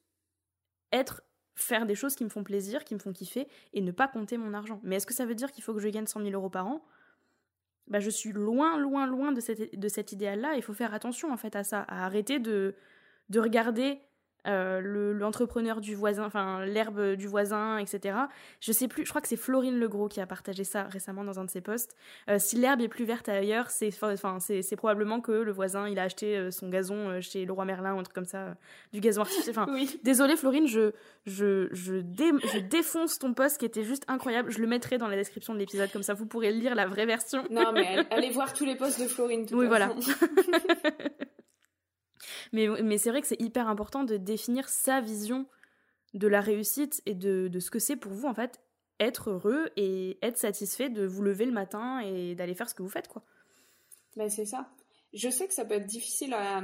Speaker 3: être faire des choses qui me font plaisir qui me font kiffer et ne pas compter mon argent. Mais est-ce que ça veut dire qu'il faut que je gagne 100 000 euros par an? Bah, je suis loin, loin, loin de, cette, cet idéal-là. Il faut faire attention en fait à ça, à arrêter de regarder euh, l'entrepreneur du voisin, enfin l'herbe du voisin, etc. Je sais plus, je crois que c'est Florine Legros qui a partagé ça récemment dans un de ses posts. Euh, si l'herbe est plus verte ailleurs, c'est enfin c'est probablement que le voisin il a acheté euh, son gazon chez le roi Merlin ou un truc comme ça, du gazon artificiel. Enfin, (laughs) oui. désolé Florine, je je je, je, défonce ton post qui était juste incroyable. Je le mettrai dans la description de l'épisode comme ça vous pourrez lire la vraie version.
Speaker 2: Non mais (laughs) allez voir tous les posts de Florine.
Speaker 3: oui voilà. (laughs) Mais, c'est vrai que c'est hyper important de définir sa vision de la réussite et de, ce que c'est pour vous, en fait, être heureux et être satisfait de vous lever le matin et d'aller faire ce que vous faites, quoi.
Speaker 2: Ben c'est ça. Je sais que ça peut être difficile à,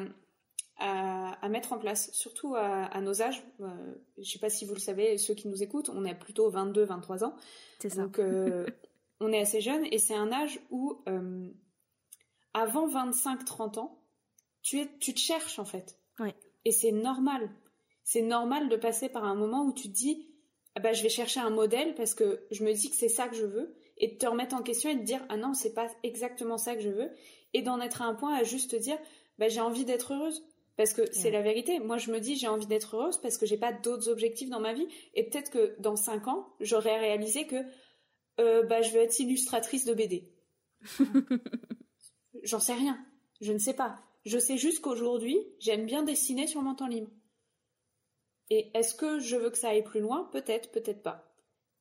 Speaker 2: à, mettre en place, surtout à, nos âges. Je euh, je sais pas si vous le savez, ceux qui nous écoutent, on est plutôt 22, 23 ans.
Speaker 3: C'est ça.
Speaker 2: Donc, euh, (laughs) on est assez jeune et c'est un âge où, euh, avant 25, 30 ans, tu, es, tu te cherches en fait. Et c'est normal. C'est normal de passer par un moment où tu te dis, ah bah, je vais chercher un modèle parce que je me dis que c'est ça que je veux, et de te remettre en question et de dire, ah non, c'est pas exactement ça que je veux, et d'en être à un point à juste te dire, bah, j'ai envie d'être heureuse. Parce que c'est la vérité. Moi, je me dis, j'ai envie d'être heureuse parce que j'ai pas d'autres objectifs dans ma vie. Et peut-être que dans cinq ans, j'aurais réalisé que euh, bah, je veux être illustratrice de BD. (laughs) J'en sais rien. Je ne sais pas. Je sais juste qu'aujourd'hui, j'aime bien dessiner sur mon temps libre. Et est-ce que je veux que ça aille plus loin? Peut-être, peut-être pas.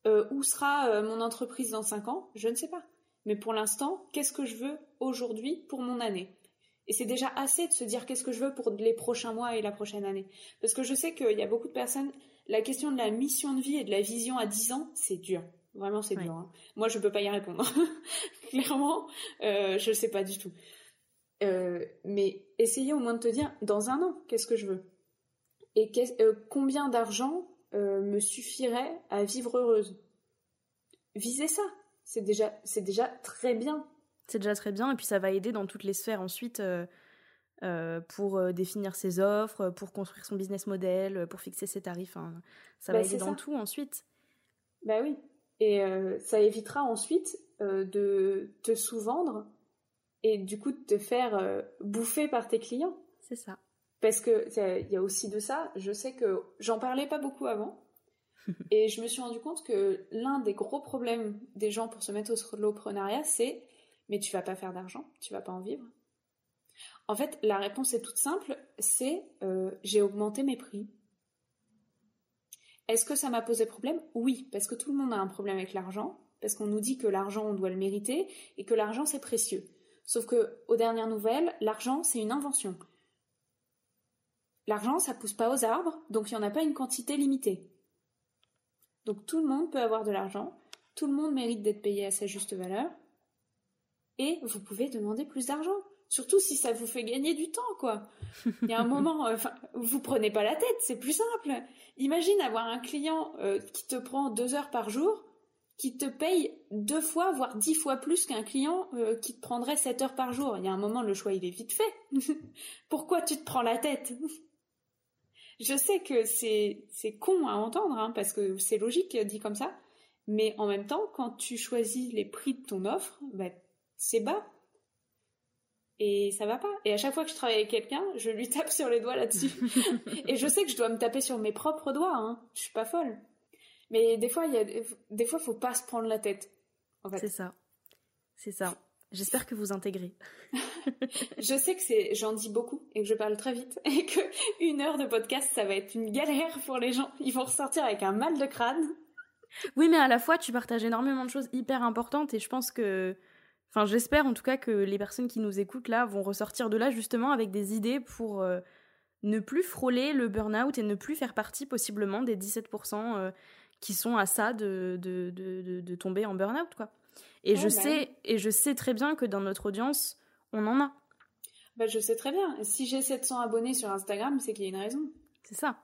Speaker 2: Euh, où sera euh, mon entreprise dans 5 ans? Je ne sais pas. Mais pour l'instant, qu'est-ce que je veux aujourd'hui pour mon année? Et c'est déjà assez de se dire qu'est-ce que je veux pour les prochains mois et la prochaine année. Parce que je sais qu'il y a beaucoup de personnes, la question de la mission de vie et de la vision à 10 ans, c'est dur. Vraiment, c'est dur. Hein. Moi, je peux pas y répondre. (laughs) Clairement, euh, je ne sais pas du tout. Euh, mais essayez au moins de te dire, dans un an, qu'est-ce que je veux? Et euh, combien d'argent euh, me suffirait à vivre heureuse? Visez ça. C'est déjà, c'est déjà très bien.
Speaker 3: C'est déjà très bien, et puis ça va aider dans toutes les sphères ensuite pour définir ses offres, pour construire son business model, pour fixer ses tarifs. Hein. Ça va bah, aider dans tout ensuite.
Speaker 2: Bah oui. Et ça évitera ensuite de te sous-vendre et du coup de te faire euh, bouffer par tes clients.
Speaker 3: C'est ça.
Speaker 2: Parce que il y a aussi de ça. Je sais que j'en parlais pas beaucoup avant. (laughs) et je me suis rendu compte que l'un des gros problèmes des gens pour se mettre au soloprenariat, c'est mais tu vas pas faire d'argent, tu vas pas en vivre. En fait, la réponse est toute simple, c'est euh, j'ai augmenté mes prix. Est-ce que ça m'a posé problème? Oui, parce que tout le monde a un problème avec l'argent, parce qu'on nous dit que l'argent on doit le mériter et que l'argent c'est précieux. Sauf que, aux dernières nouvelles, l'argent, c'est une invention. L'argent, ça pousse pas aux arbres, donc il n'y en a pas une quantité limitée. Donc tout le monde peut avoir de l'argent, tout le monde mérite d'être payé à sa juste valeur, et vous pouvez demander plus d'argent. Surtout si ça vous fait gagner du temps, quoi. Il y a un moment, euh, vous prenez pas la tête, c'est plus simple. Imagine avoir un client euh, qui te prend deux heures par jour, qui te paye deux fois, voire dix fois plus qu'un client euh, qui te prendrait sept heures par jour. Il y a un moment, le choix, il est vite fait. (laughs) Pourquoi tu te prends la tête? (laughs) Je sais que c'est, c'est con à entendre, hein, parce que c'est logique dit comme ça, mais en même temps, quand tu choisis les prix de ton offre, bah, c'est bas. Et ça va pas. Et à chaque fois que je travaille avec quelqu'un, je lui (laughs) tape sur les doigts là-dessus. Et je sais que je dois me taper sur mes propres doigts, hein. Je suis pas folle. Mais des fois, il y a des fois, faut pas se prendre la tête. En fait.
Speaker 3: C'est ça. C'est ça. J'espère que vous intégrez. (laughs)
Speaker 2: je sais que c'est, j'en dis beaucoup et que je parle très vite (laughs) et que une heure de podcast, ça va être une galère pour les gens. Ils vont ressortir avec un mal de crâne.
Speaker 3: Oui, mais à la fois, tu partages énormément de choses hyper importantes et je pense que, enfin, j'espère en tout cas que les personnes qui nous écoutent là vont ressortir de là justement avec des idées pour euh, ne plus frôler le burn-out et ne plus faire partie possiblement des 17% qui sont à ça de, de, de, de tomber en burn-out, quoi. Et, je bah sais, et je sais très bien que dans notre audience, on en a.
Speaker 2: Bah, je sais très bien. Si j'ai 700 abonnés sur Instagram, c'est qu'il y a une raison.
Speaker 3: C'est ça.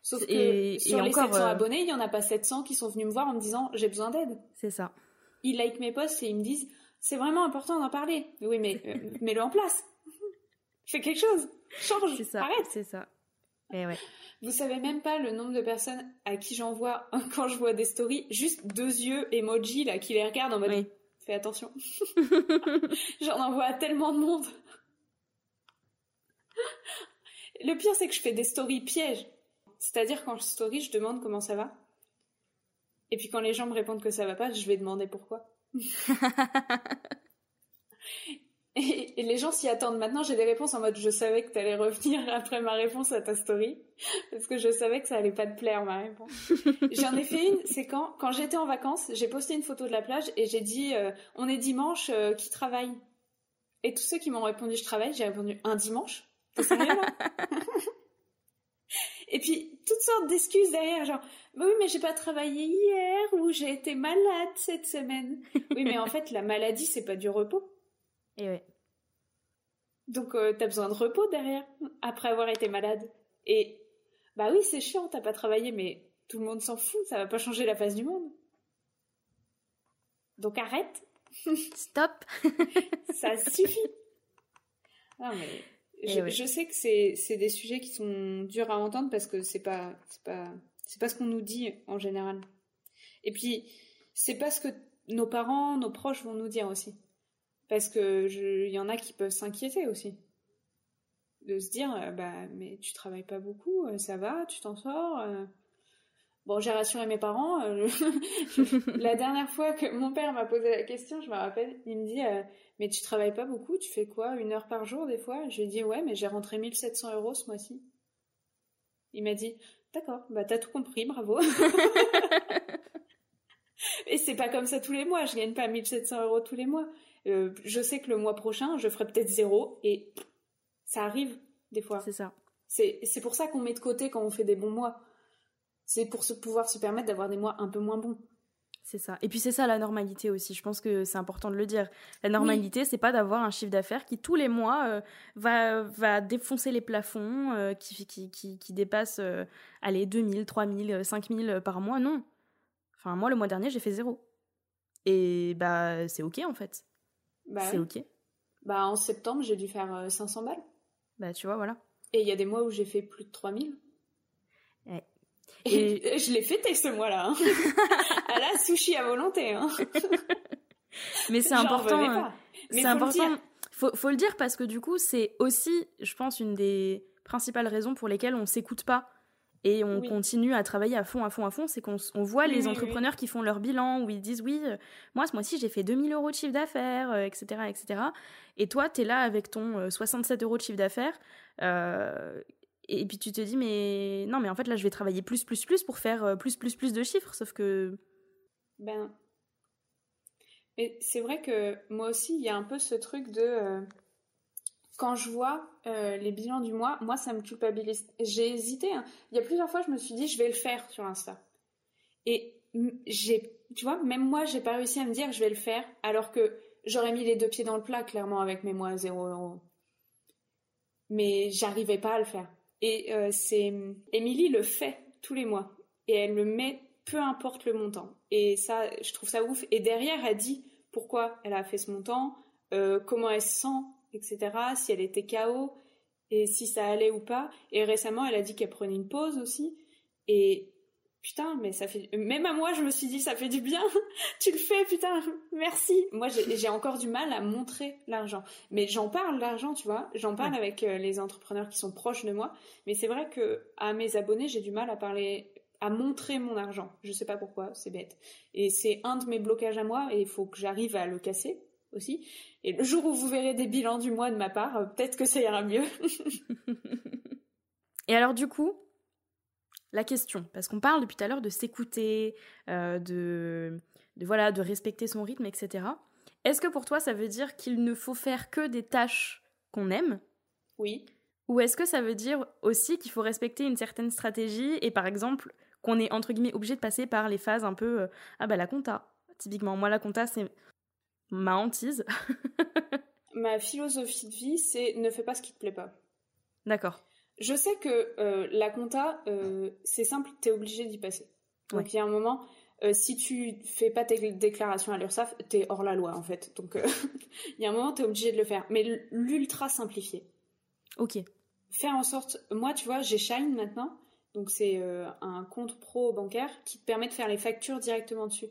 Speaker 2: Sauf que sur les 700 euh, abonnés, il n'y en a pas 700 qui sont venus me voir en me disant j'ai besoin d'aide.
Speaker 3: C'est ça.
Speaker 2: Ils like mes posts et ils me disent c'est vraiment important d'en parler. Oui, mais euh, (laughs) mets-le en place. Fais quelque chose. Change.
Speaker 3: C'est ça.
Speaker 2: Arrête.
Speaker 3: C'est ça. Ouais.
Speaker 2: Vous savez même pas le nombre de personnes à qui j'envoie (laughs) quand je vois des stories, juste deux yeux emoji là qui les regardent en mode Fais attention. (laughs) (laughs) J'en envoie à tellement de monde. Le pire, c'est que je fais des stories pièges. C'est-à-dire, quand je story, je demande comment ça va. Et puis, quand les gens me répondent que ça va pas, je vais demander pourquoi. Et, les gens s'y attendent. Maintenant, j'ai des réponses en mode je savais que tu allais revenir (laughs) après ma réponse à ta story. Parce que je savais que ça allait pas te plaire, ma réponse. (laughs) J'en ai fait une, c'est quand, quand j'étais en vacances, j'ai posté une photo de la plage et j'ai dit euh, on est dimanche, euh, qui travaille Et tous ceux qui m'ont répondu je travaille, j'ai répondu un dimanche? (laughs) Et puis, toutes sortes d'excuses derrière, genre, bah oui, mais j'ai pas travaillé hier, ou j'ai été malade cette semaine. Oui, mais en fait, la maladie, c'est pas du repos.
Speaker 3: Et ouais.
Speaker 2: Donc, euh, t'as besoin de repos derrière, après avoir été malade. Et, bah oui, c'est chiant, t'as pas travaillé, mais tout le monde s'en fout, ça va pas changer la face du monde. Donc arrête. (laughs)
Speaker 3: Stop. (laughs)
Speaker 2: ça suffit. Non, mais je, sais que c'est des sujets qui sont durs à entendre parce que c'est pas c'est pas c'est pas ce qu'on nous dit en général. Et puis c'est pas ce que nos parents, nos proches vont nous dire aussi. Parce que il y en a qui peuvent s'inquiéter aussi. De se dire euh, bah mais tu travailles pas beaucoup, euh, ça va, tu t'en sors. Euh. Bon, j'ai rassuré mes parents. (laughs) la dernière fois que mon père m'a posé la question, je me rappelle, il me dit mais tu travailles pas beaucoup, tu fais quoi Une heure par jour des fois? J'ai dit ouais, mais j'ai rentré 1700 euros ce mois-ci. Il m'a dit d'accord, bah t'as tout compris, bravo. (laughs) Et c'est pas comme ça tous les mois, je gagne pas 1700 euros tous les mois. Euh, je sais que le mois prochain, je ferai peut-être zéro et ça arrive des fois.
Speaker 3: C'est ça.
Speaker 2: C'est pour ça qu'on met de côté quand on fait des bons mois. C'est pour se pouvoir se permettre d'avoir des mois un peu moins bons.
Speaker 3: C'est ça. Et puis c'est ça la normalité aussi. Je pense que c'est important de le dire. La normalité, c'est pas d'avoir un chiffre d'affaires qui tous les mois euh, va, va défoncer les plafonds, euh, qui, qui, qui, qui, dépasse, euh, allez, 2000, 3000, 5000 par mois. Non. Enfin, moi, le mois dernier, j'ai fait zéro. Et bah, c'est OK en fait. Bah c'est OK.
Speaker 2: Bah, en septembre, j'ai dû faire 500 balles.
Speaker 3: Bah, tu vois, voilà.
Speaker 2: Et il y a des mois où j'ai fait plus de 3000. Et, (laughs) je l'ai fêté ce mois-là. Hein. (laughs) à la sushi à volonté. Hein.
Speaker 3: Mais c'est important. Euh, c'est important. Faut, faut le dire parce que du coup, c'est aussi, je pense, une des principales raisons pour lesquelles on s'écoute pas et on continue à travailler à fond, à fond, à fond, c'est qu'on on voit les entrepreneurs qui font leur bilan où ils disent oui, euh, moi ce mois-ci j'ai fait 2000 euros de chiffre d'affaires, etc., euh, etc. Et toi, tu es là avec ton 67 euros de chiffre d'affaires et puis tu te dis, mais non, mais en fait là je vais travailler plus, plus, plus pour faire euh, plus, plus, plus de chiffres, sauf que.
Speaker 2: Ben. Mais c'est vrai que moi aussi, il y a un peu ce truc de. Quand je vois euh, les bilans du mois, moi ça me culpabilise. J'ai hésité. Hein. Il y a plusieurs fois, je me suis dit, je vais le faire sur Insta. Et j'ai. Tu vois, même moi, j'ai pas réussi à me dire, je vais le faire, alors que j'aurais mis les deux pieds dans le plat, clairement, avec mes mois à 0 euros. Mais j'arrivais pas à le faire. Et euh, c'est Émilie le fait tous les mois et elle le met peu importe le montant. Et ça, je trouve ça ouf. Et derrière, elle dit pourquoi elle a fait ce montant, euh, comment elle se sent, etc. Si elle était KO et si ça allait ou pas. Et récemment, elle a dit qu'elle prenait une pause aussi. Et putain, mais ça fait, même à moi, je me suis dit, ça fait du bien. (laughs) tu le fais, putain, merci. Moi, j'ai encore du mal à montrer l'argent. Mais j'en parle, l'argent, tu vois. J'en parle avec euh, les entrepreneurs qui sont proches de moi. Mais c'est vrai que à mes abonnés, j'ai du mal à parler, à montrer mon argent. Je sais pas pourquoi, c'est bête. Et c'est un de mes blocages à moi et il faut que j'arrive à le casser aussi. Et le jour où vous verrez des bilans du mois de ma part, euh, peut-être que ça ira mieux. (laughs)
Speaker 3: et alors, du coup, la question, parce qu'on parle depuis tout à l'heure de s'écouter, euh, de, voilà, de respecter son rythme, etc. Est-ce que pour toi, ça veut dire qu'il ne faut faire que des tâches qu'on aime?
Speaker 2: Oui.
Speaker 3: Ou est-ce que ça veut dire aussi qu'il faut respecter une certaine stratégie et par exemple qu'on est entre guillemets obligé de passer par les phases un peu euh, ah bah la compta typiquement moi la compta c'est ma hantise. (laughs)
Speaker 2: ma philosophie de vie c'est ne fais pas ce qui te plaît pas.
Speaker 3: D'accord.
Speaker 2: Je sais que euh, la compta, euh, c'est simple, tu es obligé d'y passer. Donc il y a un moment, euh, si tu fais pas tes déclarations à l'URSSAF, es hors la loi en fait. Donc (laughs) il y a un moment, tu es obligé de le faire. Mais l'ultra simplifié.
Speaker 3: Ok.
Speaker 2: Faire en sorte, moi tu vois, j'ai Shine maintenant, donc c'est un compte pro bancaire qui te permet de faire les factures directement dessus.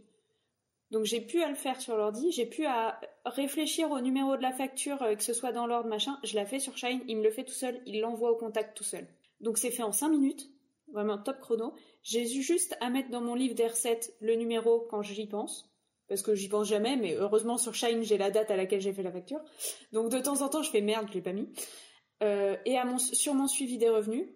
Speaker 2: Donc j'ai pu à le faire sur l'ordi, j'ai pu à réfléchir au numéro de la facture, euh, que ce soit dans l'ordre, machin. Je la fais sur Shine, il me le fait tout seul, il l'envoie au contact tout seul. Donc c'est fait en 5 minutes, vraiment top chrono. J'ai juste à mettre dans mon livre des le numéro quand j'y pense, parce que j'y pense jamais, mais heureusement sur Shine j'ai la date à laquelle j'ai fait la facture. Donc de temps en temps je fais merde, je l'ai pas mis. Euh, et à mon, sur mon suivi des revenus,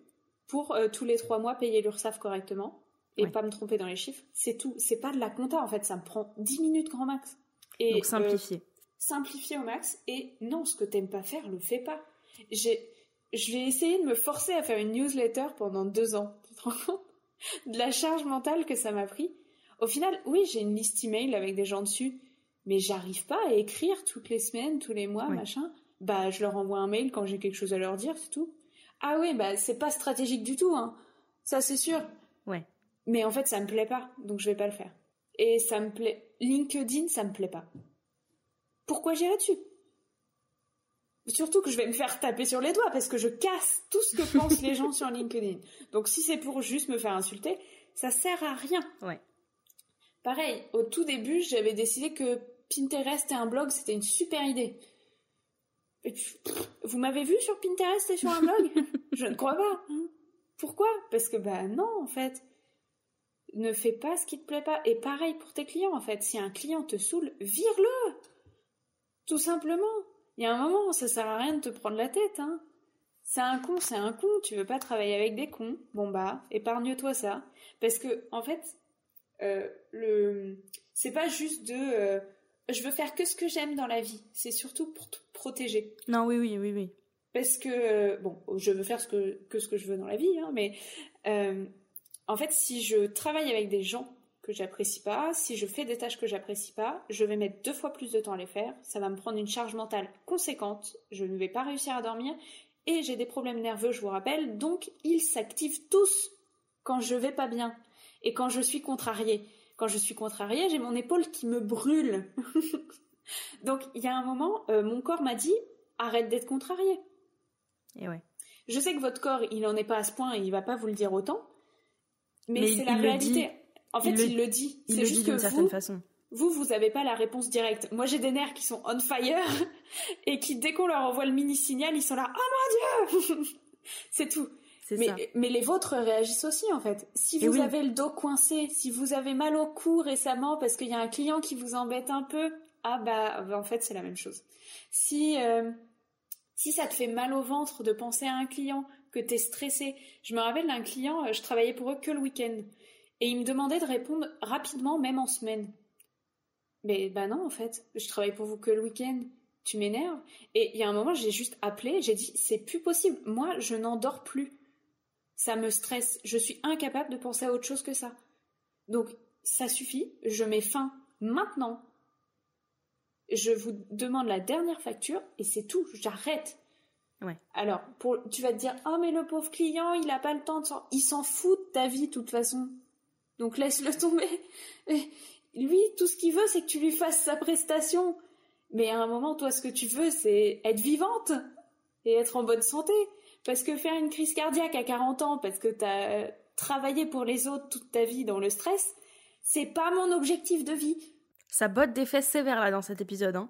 Speaker 2: pour euh, tous les 3 mois payer l'URSSAF correctement et pas me tromper dans les chiffres. C'est tout. C'est pas de la compta en fait, ça me prend 10 minutes grand max.
Speaker 3: Et, Donc simplifier.
Speaker 2: Euh, simplifier au max. Et non, ce que t'aimes pas faire, le fais pas. J'ai, je vais essayer de me forcer à faire une newsletter pendant deux ans. Tu te rends compte? De la charge mentale que ça m'a pris Au final, oui, j'ai une liste email avec des gens dessus, mais j'arrive pas à écrire toutes les semaines, tous les mois, machin. Bah, je leur envoie un mail quand j'ai quelque chose à leur dire, c'est tout. Ah oui, bah c'est pas stratégique du tout, hein. Ça c'est sûr.
Speaker 3: Ouais.
Speaker 2: Mais en fait, ça me plaît pas, donc je vais pas le faire. Et ça me plaît. LinkedIn, ça me plaît pas. Pourquoi j'irai dessus? Surtout que je vais me faire taper sur les doigts parce que je casse tout ce que (laughs) pensent les gens sur LinkedIn. Donc si c'est pour juste me faire insulter, ça sert à rien.
Speaker 3: Ouais.
Speaker 2: Pareil, au tout début, j'avais décidé que Pinterest et un blog, c'était une super idée. Et vous m'avez vu sur Pinterest et sur un blog? (laughs) Je ne crois pas. Hein. Pourquoi? Parce que bah non, en fait ne fais pas ce qui te plaît pas. Et pareil pour tes clients, en fait. Si un client te saoule, vire-le Tout simplement. Il y a un moment, ça sert à rien de te prendre la tête, hein. C'est un con, c'est un con. Tu veux pas travailler avec des cons. Bon bah, épargne-toi ça. Parce que, en fait, euh, le, c'est pas juste de, euh, je veux faire que ce que j'aime dans la vie. C'est surtout pour te protéger.
Speaker 3: Non, oui, oui, oui, oui.
Speaker 2: Parce que, bon, je veux faire ce que, que ce que je veux dans la vie, hein, mais, euh, en fait, si je travaille avec des gens que j'apprécie pas, si je fais des tâches que j'apprécie pas, je vais mettre deux fois plus de temps à les faire, ça va me prendre une charge mentale conséquente, je ne vais pas réussir à dormir, et j'ai des problèmes nerveux, je vous rappelle, donc ils s'activent tous quand je vais pas bien, et quand je suis contrariée. Quand je suis contrariée, j'ai mon épaule qui me brûle. (laughs) donc il y a un moment, euh, mon corps m'a dit, arrête d'être contrarié.
Speaker 3: Et ouais.
Speaker 2: Je sais que votre corps, il en est pas à ce point et il va pas vous le dire autant, mais, c'est la réalité. En fait, il, le, dit. C'est juste que
Speaker 3: certaine façon.
Speaker 2: Vous, vous n'avez pas la réponse directe. Moi, j'ai des nerfs qui sont on fire (laughs) et qui, dès qu'on leur envoie le mini signal, ils sont là. Oh mon dieu (laughs) C'est tout. Mais, ça. mais les vôtres réagissent aussi en fait. Si vous avez le dos coincé, si vous avez mal au cou récemment parce qu'il y a un client qui vous embête un peu, ah bah, bah en fait c'est la même chose. Si euh, si ça te fait mal au ventre de penser à un client, tu es stressé. Je me rappelle d'un client, euh, je travaillais pour eux que le week-end. Et il me demandait de répondre rapidement, même en semaine. Mais bah non, en fait, je travaille pour vous que le week-end. Tu m'énerves. Et il y a un moment, j'ai juste appelé, j'ai dit, c'est plus possible. Moi, je n'endors plus. Ça me stresse. Je suis incapable de penser à autre chose que ça. Donc, ça suffit. Je mets fin maintenant. Je vous demande la dernière facture et c'est tout. J'arrête. Alors, pour, tu vas te dire, oh mais le pauvre client, il n'a pas le temps de s'en... Il s'en fout de ta vie de toute façon. Donc laisse-le tomber. (laughs) lui, tout ce qu'il veut, c'est que tu lui fasses sa prestation. Mais à un moment, toi, ce que tu veux, c'est être vivante et être en bonne santé. Parce que faire une crise cardiaque à 40 ans, parce que tu as travaillé pour les autres toute ta vie dans le stress, c'est pas mon objectif de vie.
Speaker 3: Ça botte des fesses sévères là dans cet épisode. Hein.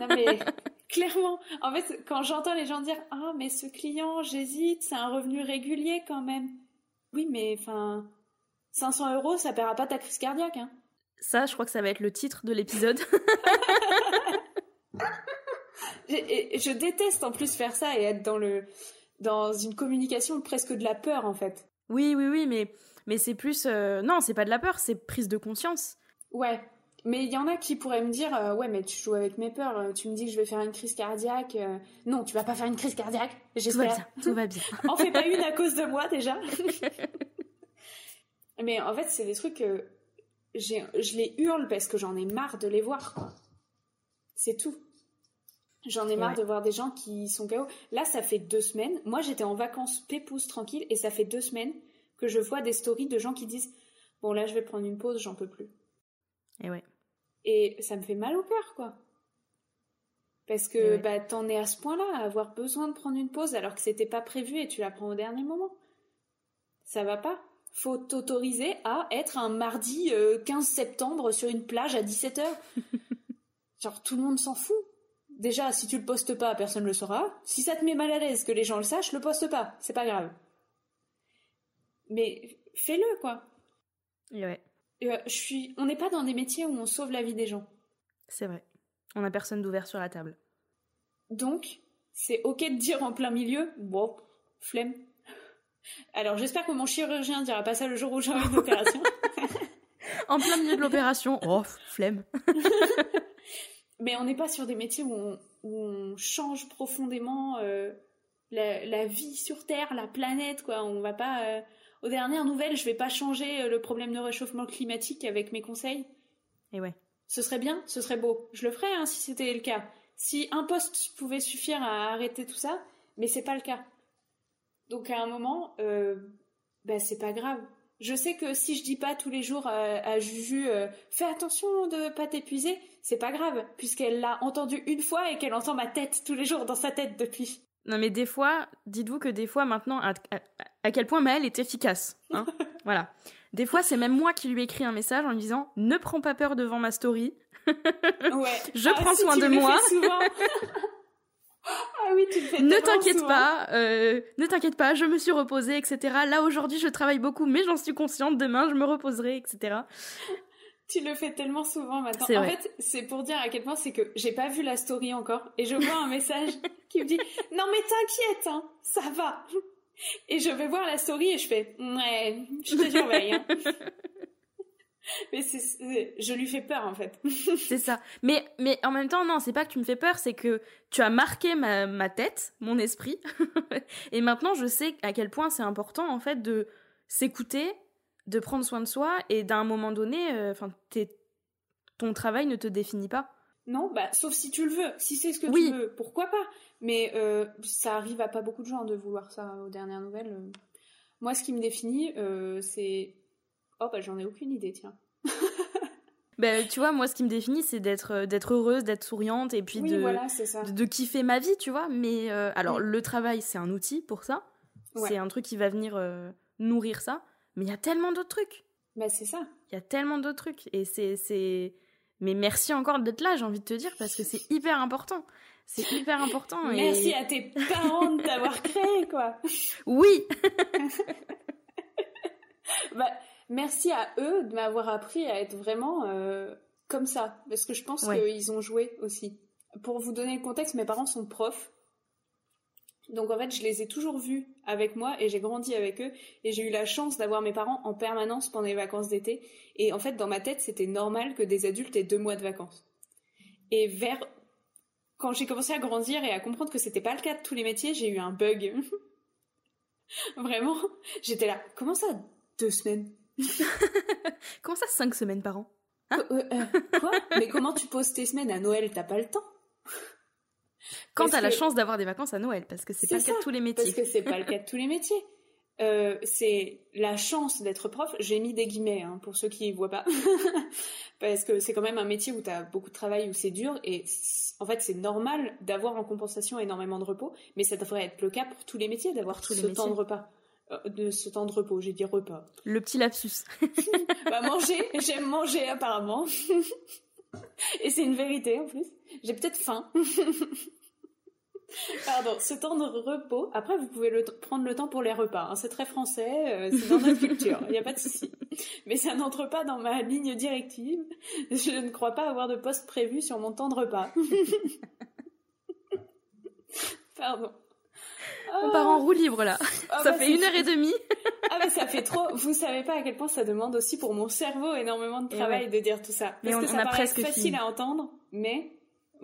Speaker 2: non mais (laughs) clairement, en fait, quand j'entends les gens dire ah mais ce client, j'hésite, c'est un revenu régulier quand même. Oui, mais enfin, 500 euros, ça paiera pas ta crise cardiaque. Hein.
Speaker 3: Ça, je crois que ça va être le titre de l'épisode. (laughs)
Speaker 2: et, je déteste en plus faire ça et être dans le dans une communication presque de la peur en fait.
Speaker 3: Oui, oui, oui, mais mais c'est plus euh, non, c'est pas de la peur, c'est prise de conscience.
Speaker 2: Ouais, mais il y en a qui pourraient me dire euh, ouais mais tu joues avec mes peurs, euh, tu me dis que je vais faire une crise cardiaque. Euh. Non, tu vas pas faire une crise cardiaque.
Speaker 3: Tout va bien, tout va bien. (laughs)
Speaker 2: en fais pas une à cause de moi déjà. (laughs) mais en fait, c'est des trucs que je les hurle parce que j'en ai marre de les voir. C'est tout. J'en ai marre de voir des gens qui sont KO. Là, ça fait deux semaines. Moi, j'étais en vacances pépouze tranquille et ça fait deux semaines que je vois des stories de gens qui disent bon là, je vais prendre une pause, j'en peux plus.
Speaker 3: Et ouais.
Speaker 2: Et ça me fait mal au cœur, quoi. Parce que bah, t'en es à ce point-là, à avoir besoin de prendre une pause alors que c'était pas prévu et tu la prends au dernier moment. Ça va pas. faut t'autoriser à être un mardi 15 septembre sur une plage à 17h. (laughs) Genre, tout le monde s'en fout. Déjà, si tu le postes pas, personne le saura. Si ça te met mal à l'aise que les gens le sachent, le poste pas. C'est pas grave. Mais fais-le, quoi.
Speaker 3: Ouais.
Speaker 2: Je suis... On n'est pas dans des métiers où on sauve la vie des gens.
Speaker 3: C'est vrai. On n'a personne d'ouvert sur la table.
Speaker 2: Donc, c'est ok de dire en plein milieu, bon, flemme. Alors, j'espère que mon chirurgien dira pas ça le jour où j'aurai une opération. (laughs)
Speaker 3: en plein milieu de l'opération, oh, flemme. (laughs)
Speaker 2: Mais on n'est pas sur des métiers où on, change profondément euh, la, vie sur Terre, la planète, quoi. On va pas. Euh, aux dernières nouvelles, je vais pas changer euh, le problème de réchauffement climatique avec mes conseils.
Speaker 3: Et ouais.
Speaker 2: Ce serait bien, ce serait beau. Je le ferais hein, si c'était le cas. Si un poste pouvait suffire à arrêter tout ça, mais c'est pas le cas. Donc à un moment, euh, bah, c'est pas grave. Je sais que si je dis pas tous les jours à, Juju euh, fais attention de pas t'épuiser, c'est pas grave puisqu'elle l'a entendu une fois et qu'elle entend ma tête tous les jours dans sa tête depuis.
Speaker 3: Non mais des fois, dites-vous que des fois maintenant, à, quel point Maëlle est efficace. Hein (laughs) voilà. Des fois, c'est même moi qui lui écris un message en lui disant ne prends pas peur devant ma story. (laughs)
Speaker 2: ouais.
Speaker 3: Je ah, prends soin de moi. (laughs)
Speaker 2: ah oui, tu le fais
Speaker 3: Ne t'inquiète pas, euh, ne t'inquiète pas, je me suis reposée, etc. Là aujourd'hui, je travaille beaucoup, mais j'en suis consciente. Demain, je me reposerai, etc.
Speaker 2: Tu le fais tellement souvent maintenant. En fait, c'est pour dire à quel point c'est que j'ai pas vu la story encore et je vois un message qui me dit non mais t'inquiète, hein, ça va. Et je vais voir la story et je fais ouais, je te surveille. Hein. (laughs) mais c'est, je lui fais peur en fait. (laughs)
Speaker 3: c'est ça. Mais mais en même temps non, c'est pas que tu me fais peur, c'est que tu as marqué ma, ma tête, mon esprit. (laughs) et maintenant je sais à quel point c'est important en fait de s'écouter de prendre soin de soi et d'un moment donné, euh, ton travail ne te définit pas.
Speaker 2: Non, bah, sauf si tu le veux. Si c'est ce que tu veux, pourquoi pas? Mais euh, ça arrive à pas beaucoup de gens de vouloir ça aux dernières nouvelles. Moi, ce qui me définit, euh, c'est. Oh, bah, j'en ai aucune idée, tiens. (laughs)
Speaker 3: Ben, tu vois, moi, ce qui me définit, c'est d'être d'être heureuse, d'être souriante et puis de, de, kiffer ma vie, tu vois. Mais alors, le travail, c'est un outil pour ça. C'est un truc qui va venir nourrir ça. Mais il y a tellement d'autres trucs.
Speaker 2: Bah, c'est ça.
Speaker 3: Il y a tellement d'autres trucs. Et c'est, c'est. Mais merci encore d'être là, j'ai envie de te dire, parce que c'est hyper important. C'est hyper important.
Speaker 2: Merci à tes parents de t'avoir créé, quoi.
Speaker 3: Oui. (laughs)
Speaker 2: bah, merci à eux de m'avoir appris à être vraiment euh, comme ça, parce que je pense qu'ils ont joué aussi. Pour vous donner le contexte, mes parents sont profs donc en fait, je les ai toujours vus avec moi et j'ai grandi avec eux et j'ai eu la chance d'avoir mes parents en permanence pendant les vacances d'été. Et en fait, dans ma tête, c'était normal que des adultes aient deux mois de vacances. Et vers quand j'ai commencé à grandir et à comprendre que c'était pas le cas de tous les métiers, j'ai eu un bug. (laughs) Vraiment, j'étais là. Comment ça, deux semaines? (laughs)
Speaker 3: Comment ça, cinq semaines par an?
Speaker 2: Hein? Euh, euh, Quoi? Mais comment tu poses tes semaines? À Noël T'as pas le temps
Speaker 3: quand t'as la chance d'avoir des vacances à Noël, parce que c'est pas le cas de tous les métiers.
Speaker 2: Parce que c'est pas le cas de tous les métiers. Euh, c'est la chance d'être prof. J'ai mis des guillemets hein, pour ceux qui voient pas, (laughs) parce que c'est quand même un métier où t'as beaucoup de travail, où c'est dur, et en fait c'est normal d'avoir en compensation énormément de repos, mais ça devrait être le cas pour tous les métiers d'avoir ce les temps de repas, euh, de ce temps de repos. J'ai dit repas.
Speaker 3: Le petit lapsus. (laughs)
Speaker 2: bah manger, j'aime manger apparemment, (laughs) et c'est une vérité en plus. J'ai peut-être faim. (laughs) Pardon, ce temps de repos. Après, vous pouvez le prendre le temps pour les repas. Hein. C'est très français, euh, c'est dans notre culture. Il n'y a pas de souci. Mais ça n'entre pas dans ma ligne directive. Je ne crois pas avoir de poste prévu sur mon temps de repas. (laughs) Pardon.
Speaker 3: On part en roue libre là. Ah, ça bah, fait une heure et demie. (laughs)
Speaker 2: ah mais ça fait trop. Vous savez pas à quel point ça demande aussi pour mon cerveau énormément de travail de dire tout ça.
Speaker 3: mais on,
Speaker 2: que ça
Speaker 3: a presque
Speaker 2: facile à entendre, mais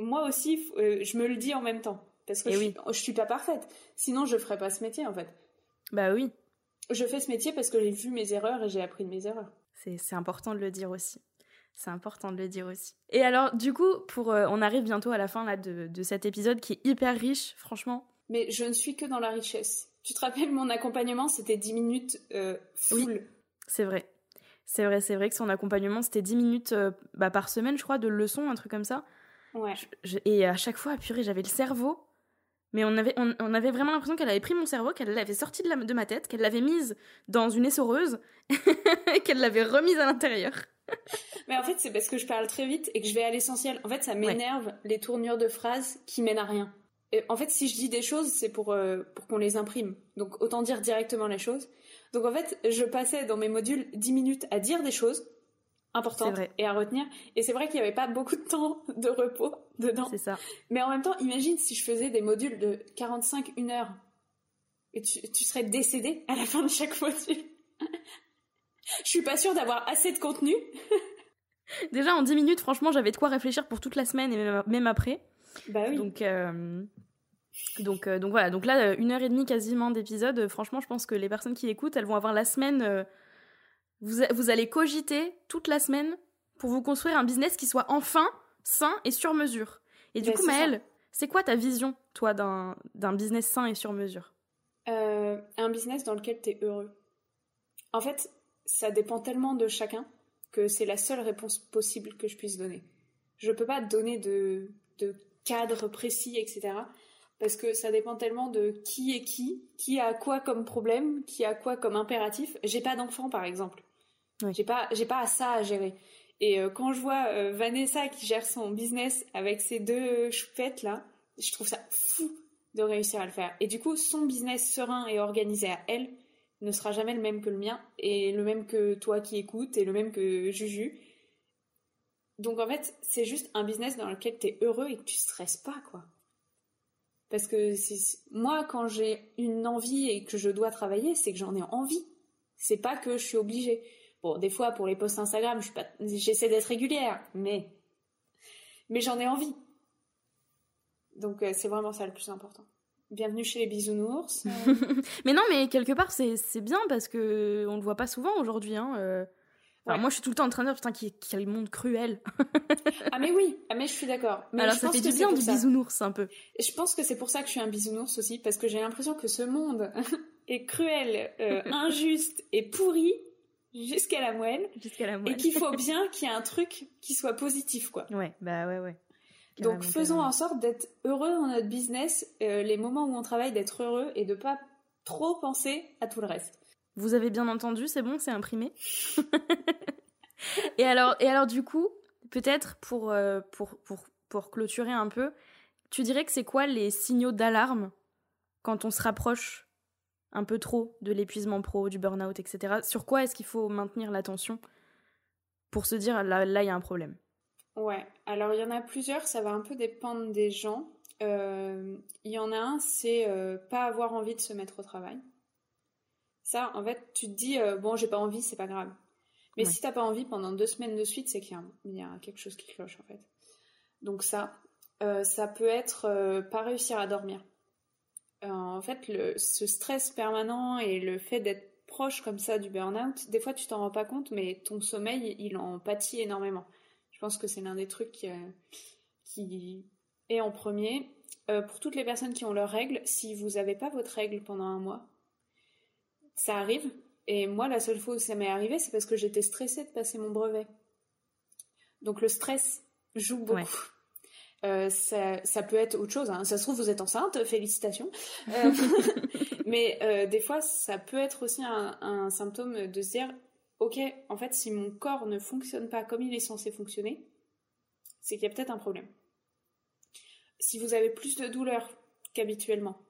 Speaker 2: moi aussi, euh, je me le dis en même temps. Parce que je, oui. suis, suis pas parfaite. Sinon, je ferais pas ce métier, en fait.
Speaker 3: Bah oui.
Speaker 2: Je fais ce métier parce que j'ai vu mes erreurs et j'ai appris de mes erreurs.
Speaker 3: C'est important de le dire aussi. C'est important de le dire aussi. Et alors, du coup, pour, euh, on arrive bientôt à la fin là, de, de, cet épisode qui est hyper riche, franchement.
Speaker 2: Mais je ne suis que dans la richesse. Tu te rappelles, mon accompagnement, c'était 10 minutes euh, full.
Speaker 3: Oui, c'est vrai. C'est vrai, c'est vrai que son accompagnement, c'était 10 minutes bah, par semaine, je crois, de leçons, un truc comme ça.
Speaker 2: Ouais.
Speaker 3: et à chaque fois, purée, j'avais le cerveau Mais on avait, on, avait vraiment l'impression qu'elle avait pris mon cerveau, qu'elle l'avait sorti de, la, de ma tête, qu'elle l'avait mise dans une essoreuse, (laughs) et qu'elle l'avait remise à l'intérieur. (laughs)
Speaker 2: Mais en fait, c'est parce que je parle très vite et que je vais à l'essentiel. En fait, ça m'énerve les tournures de phrases qui mènent à rien. Et en fait, si je dis des choses, c'est pour, euh, pour qu'on les imprime. Donc, autant dire directement les choses. Donc, en fait, je passais dans mes modules 10 minutes à dire des choses importantes et à retenir. Et c'est vrai qu'il n'y avait pas beaucoup de temps de repos dedans.
Speaker 3: C'est ça.
Speaker 2: Mais en même temps, imagine si je faisais des modules de 45, 1 heure. Et tu, tu serais décédé à la fin de chaque module. (laughs) je suis pas sûre d'avoir assez de contenu. (laughs)
Speaker 3: Déjà, en 10 minutes, franchement, j'avais de quoi réfléchir pour toute la semaine et même après.
Speaker 2: Bah oui.
Speaker 3: Donc, euh, donc, euh, donc voilà. Donc là, une heure et demie quasiment d'épisode. Franchement, je pense que les personnes qui l'écoutent, elles vont avoir la semaine. Euh, vous, vous allez cogiter toute la semaine pour vous construire un business qui soit enfin sain et sur mesure. Et du coup, Maëlle, c'est quoi ta vision, toi, d'un business sain et sur mesure?
Speaker 2: Un business dans lequel tu es heureux. En fait, ça dépend tellement de chacun que c'est la seule réponse possible que je puisse donner. Je peux pas donner de, de cadre précis, etc. Parce que ça dépend tellement de qui est qui, qui a quoi comme problème, qui a quoi comme impératif. J'ai pas d'enfant, par exemple. J'ai pas, j'ai pas ça à gérer. Et euh, quand je vois euh, Vanessa qui gère son business avec ses deux choupettes là, je trouve ça fou de réussir à le faire. Et du coup, son business serein et organisé à elle ne sera jamais le même que le mien et le même que toi qui écoutes et le même que Juju. Donc en fait, c'est juste un business dans lequel tu es heureux et que tu stresses pas, quoi. Parce que moi, quand j'ai une envie et que je dois travailler, c'est que j'en ai envie. C'est pas que je suis obligée. Bon, des fois, pour les posts Instagram, j'essaie d'être régulière, mais, mais j'en ai envie. Donc, euh, c'est vraiment ça le plus important. Bienvenue chez les bisounours. (laughs)
Speaker 3: mais non, mais quelque part, c'est bien parce que on le voit pas souvent aujourd'hui. Hein, euh. Moi, je suis tout le temps en train de dire, putain, quel monde cruel.
Speaker 2: ah, mais oui, ah, mais je suis d'accord.
Speaker 3: Alors, ça fait du bien du bisounours, un peu.
Speaker 2: Je pense que c'est pour ça que je suis un bisounours aussi, parce que j'ai l'impression que ce monde (laughs) est cruel, euh, (laughs) injuste et pourri jusqu'à la moelle.
Speaker 3: Jusqu'à la moelle.
Speaker 2: Et qu'il faut (laughs) bien qu'il y ait un truc qui soit positif, quoi.
Speaker 3: Ouais, bah ouais, ouais.
Speaker 2: Donc, faisons en sorte d'être heureux dans notre business, euh, les moments où on travaille, d'être heureux et de pas trop penser à tout le reste.
Speaker 3: Vous avez bien entendu, c'est bon, c'est imprimé. (laughs) et alors, et alors du coup, peut-être pour, euh, pour, pour, pour clôturer un peu, tu dirais que c'est quoi les signaux d'alarme quand on se rapproche un peu trop de l'épuisement pro, du burn-out, etc. Sur quoi est-ce qu'il faut maintenir l'attention pour se dire là, là, il y a un problème?
Speaker 2: Ouais, alors il y en a plusieurs, ça va un peu dépendre des gens. Euh, il y en a un, c'est euh, pas avoir envie de se mettre au travail. Ça, en fait, tu te dis, euh, bon, j'ai pas envie, c'est pas grave. Mais si t'as pas envie pendant deux semaines de suite, c'est qu'il y, a quelque chose qui cloche, en fait. Donc ça, ça peut être pas réussir à dormir. En fait, le, ce stress permanent et le fait d'être proche comme ça du burn-out, des fois tu t'en rends pas compte, mais ton sommeil, il en pâtit énormément. Je pense que c'est l'un des trucs qui, qui, est en premier. pour toutes les personnes qui ont leurs règles, si vous n'avez pas votre règle pendant un mois, ça arrive. Et moi, la seule fois où ça m'est arrivé, c'est parce que j'étais stressée de passer mon brevet. Donc le stress joue beaucoup. Euh, ça, peut être autre chose. Hein. Ça se trouve, vous êtes enceinte, félicitations. Euh, (laughs) mais euh, des fois, ça peut être aussi un, un, symptôme de se dire, ok, en fait, si mon corps ne fonctionne pas comme il est censé fonctionner, c'est qu'il y a peut-être un problème. Si vous avez plus de douleur qu'habituellement,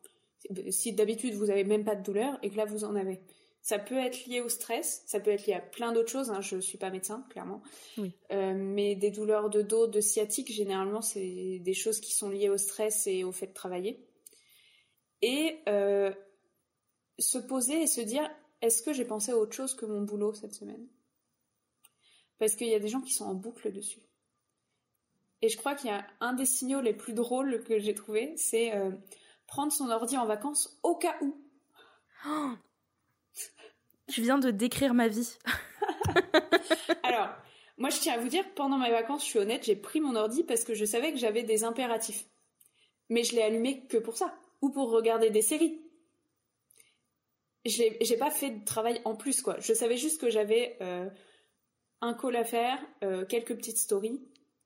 Speaker 2: si d'habitude vous avez même pas de douleur et que là vous en avez. Ça peut être lié au stress, ça peut être lié à plein d'autres choses. Hein, je suis pas médecin, clairement. Euh, mais des douleurs de dos, de sciatique, généralement, c'est des choses qui sont liées au stress et au fait de travailler. Et euh, se poser et se dire est-ce que j'ai pensé à autre chose que mon boulot cette semaine? Parce qu'il y a des gens qui sont en boucle dessus. Et je crois qu'il y a un des signaux les plus drôles que j'ai trouvé, c'est euh, prendre son ordi en vacances au cas où.
Speaker 3: Tu viens de décrire ma vie. (laughs)
Speaker 2: Alors, moi je tiens à vous dire, pendant mes vacances, je suis honnête, j'ai pris mon ordi parce que je savais que j'avais des impératifs. Mais je l'ai allumé que pour ça, ou pour regarder des séries. J'ai pas fait de travail en plus, quoi. Je savais juste que j'avais euh, un call à faire, euh, quelques petites stories,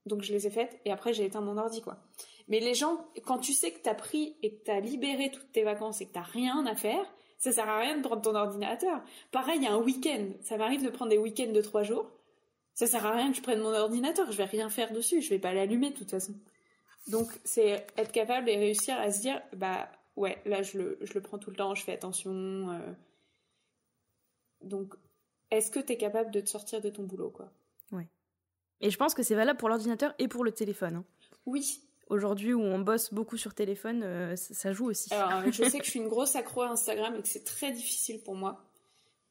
Speaker 2: donc je les ai faites, et après j'ai éteint mon ordi, quoi. Mais les gens, quand tu sais que tu as pris et que tu as libéré toutes tes vacances et que tu rien à faire, ça sert à rien de prendre ton ordinateur. Pareil, il y a un week-end. Ça m'arrive de prendre des week-ends de trois jours. Ça sert à rien que je prenne mon ordinateur. Je vais rien faire dessus. Je vais pas l'allumer de toute façon. Donc, c'est être capable et réussir à se dire, bah, ouais, là, je le, je le prends tout le temps, je fais attention. Euh. Donc, est-ce que tu es capable de te sortir de ton boulot, quoi?
Speaker 3: Ouais. Et je pense que c'est valable pour l'ordinateur et pour le téléphone. Hein.
Speaker 2: Oui.
Speaker 3: Aujourd'hui, où on bosse beaucoup sur téléphone, euh, ça joue aussi.
Speaker 2: Alors, je sais que je suis une (laughs) grosse accro à Instagram et que c'est très difficile pour moi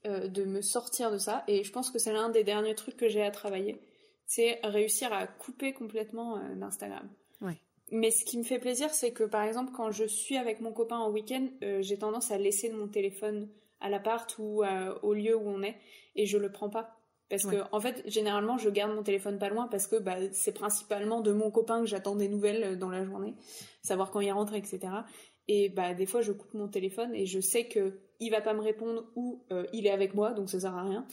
Speaker 2: euh, de me sortir de ça. Et je pense que c'est l'un des derniers trucs que j'ai à travailler. C'est réussir à couper complètement d'Instagram.
Speaker 3: Ouais.
Speaker 2: Mais ce qui me fait plaisir, c'est que par exemple, quand je suis avec mon copain en week-end, j'ai tendance à laisser mon téléphone à l'appart ou au lieu où on est et je le prends pas. Parce que, en fait, généralement, je garde mon téléphone pas loin parce que bah, c'est principalement de mon copain que j'attends des nouvelles euh, dans la journée, savoir quand il rentre, etc. Et bah, des fois, je coupe mon téléphone et je sais que il va pas me répondre ou euh, il est avec moi, donc ça sert à rien.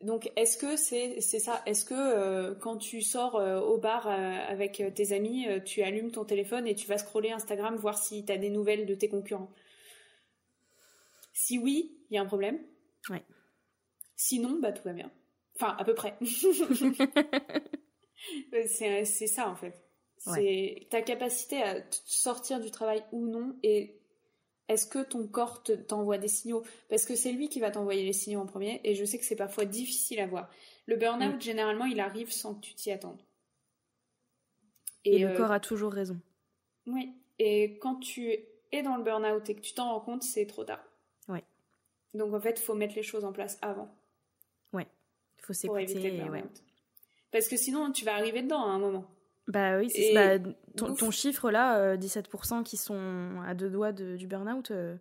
Speaker 2: Donc, est-ce que c'est c'est ça? Est-ce que euh, quand tu sors au bar avec tes amis, tu allumes ton téléphone et tu vas scroller Instagram voir si tu as des nouvelles de tes concurrents? Si oui, il y a un problème?
Speaker 3: Ouais.
Speaker 2: Sinon, bah tout va bien. Enfin, à peu près. (laughs) c'est ça en fait. C'est ta capacité à sortir du travail ou non et est-ce que ton corps t'envoie des signaux? Parce que c'est lui qui va t'envoyer les signaux en premier et je sais que c'est parfois difficile à voir. Le burn-out, mm. généralement, il arrive sans que tu t'y attendes.
Speaker 3: Et, le euh, corps a toujours raison.
Speaker 2: Oui. Et quand tu es dans le burn-out et que tu t'en rends compte, c'est trop tard.
Speaker 3: Oui.
Speaker 2: Donc en fait, il faut mettre les choses en place avant.
Speaker 3: Faut s'écouter. Ouais.
Speaker 2: Parce que sinon, tu vas arriver dedans à un moment.
Speaker 3: Bah oui, c'est bah, ton, chiffre là, 17% euh, qui sont à deux doigts du burn-out. Euh.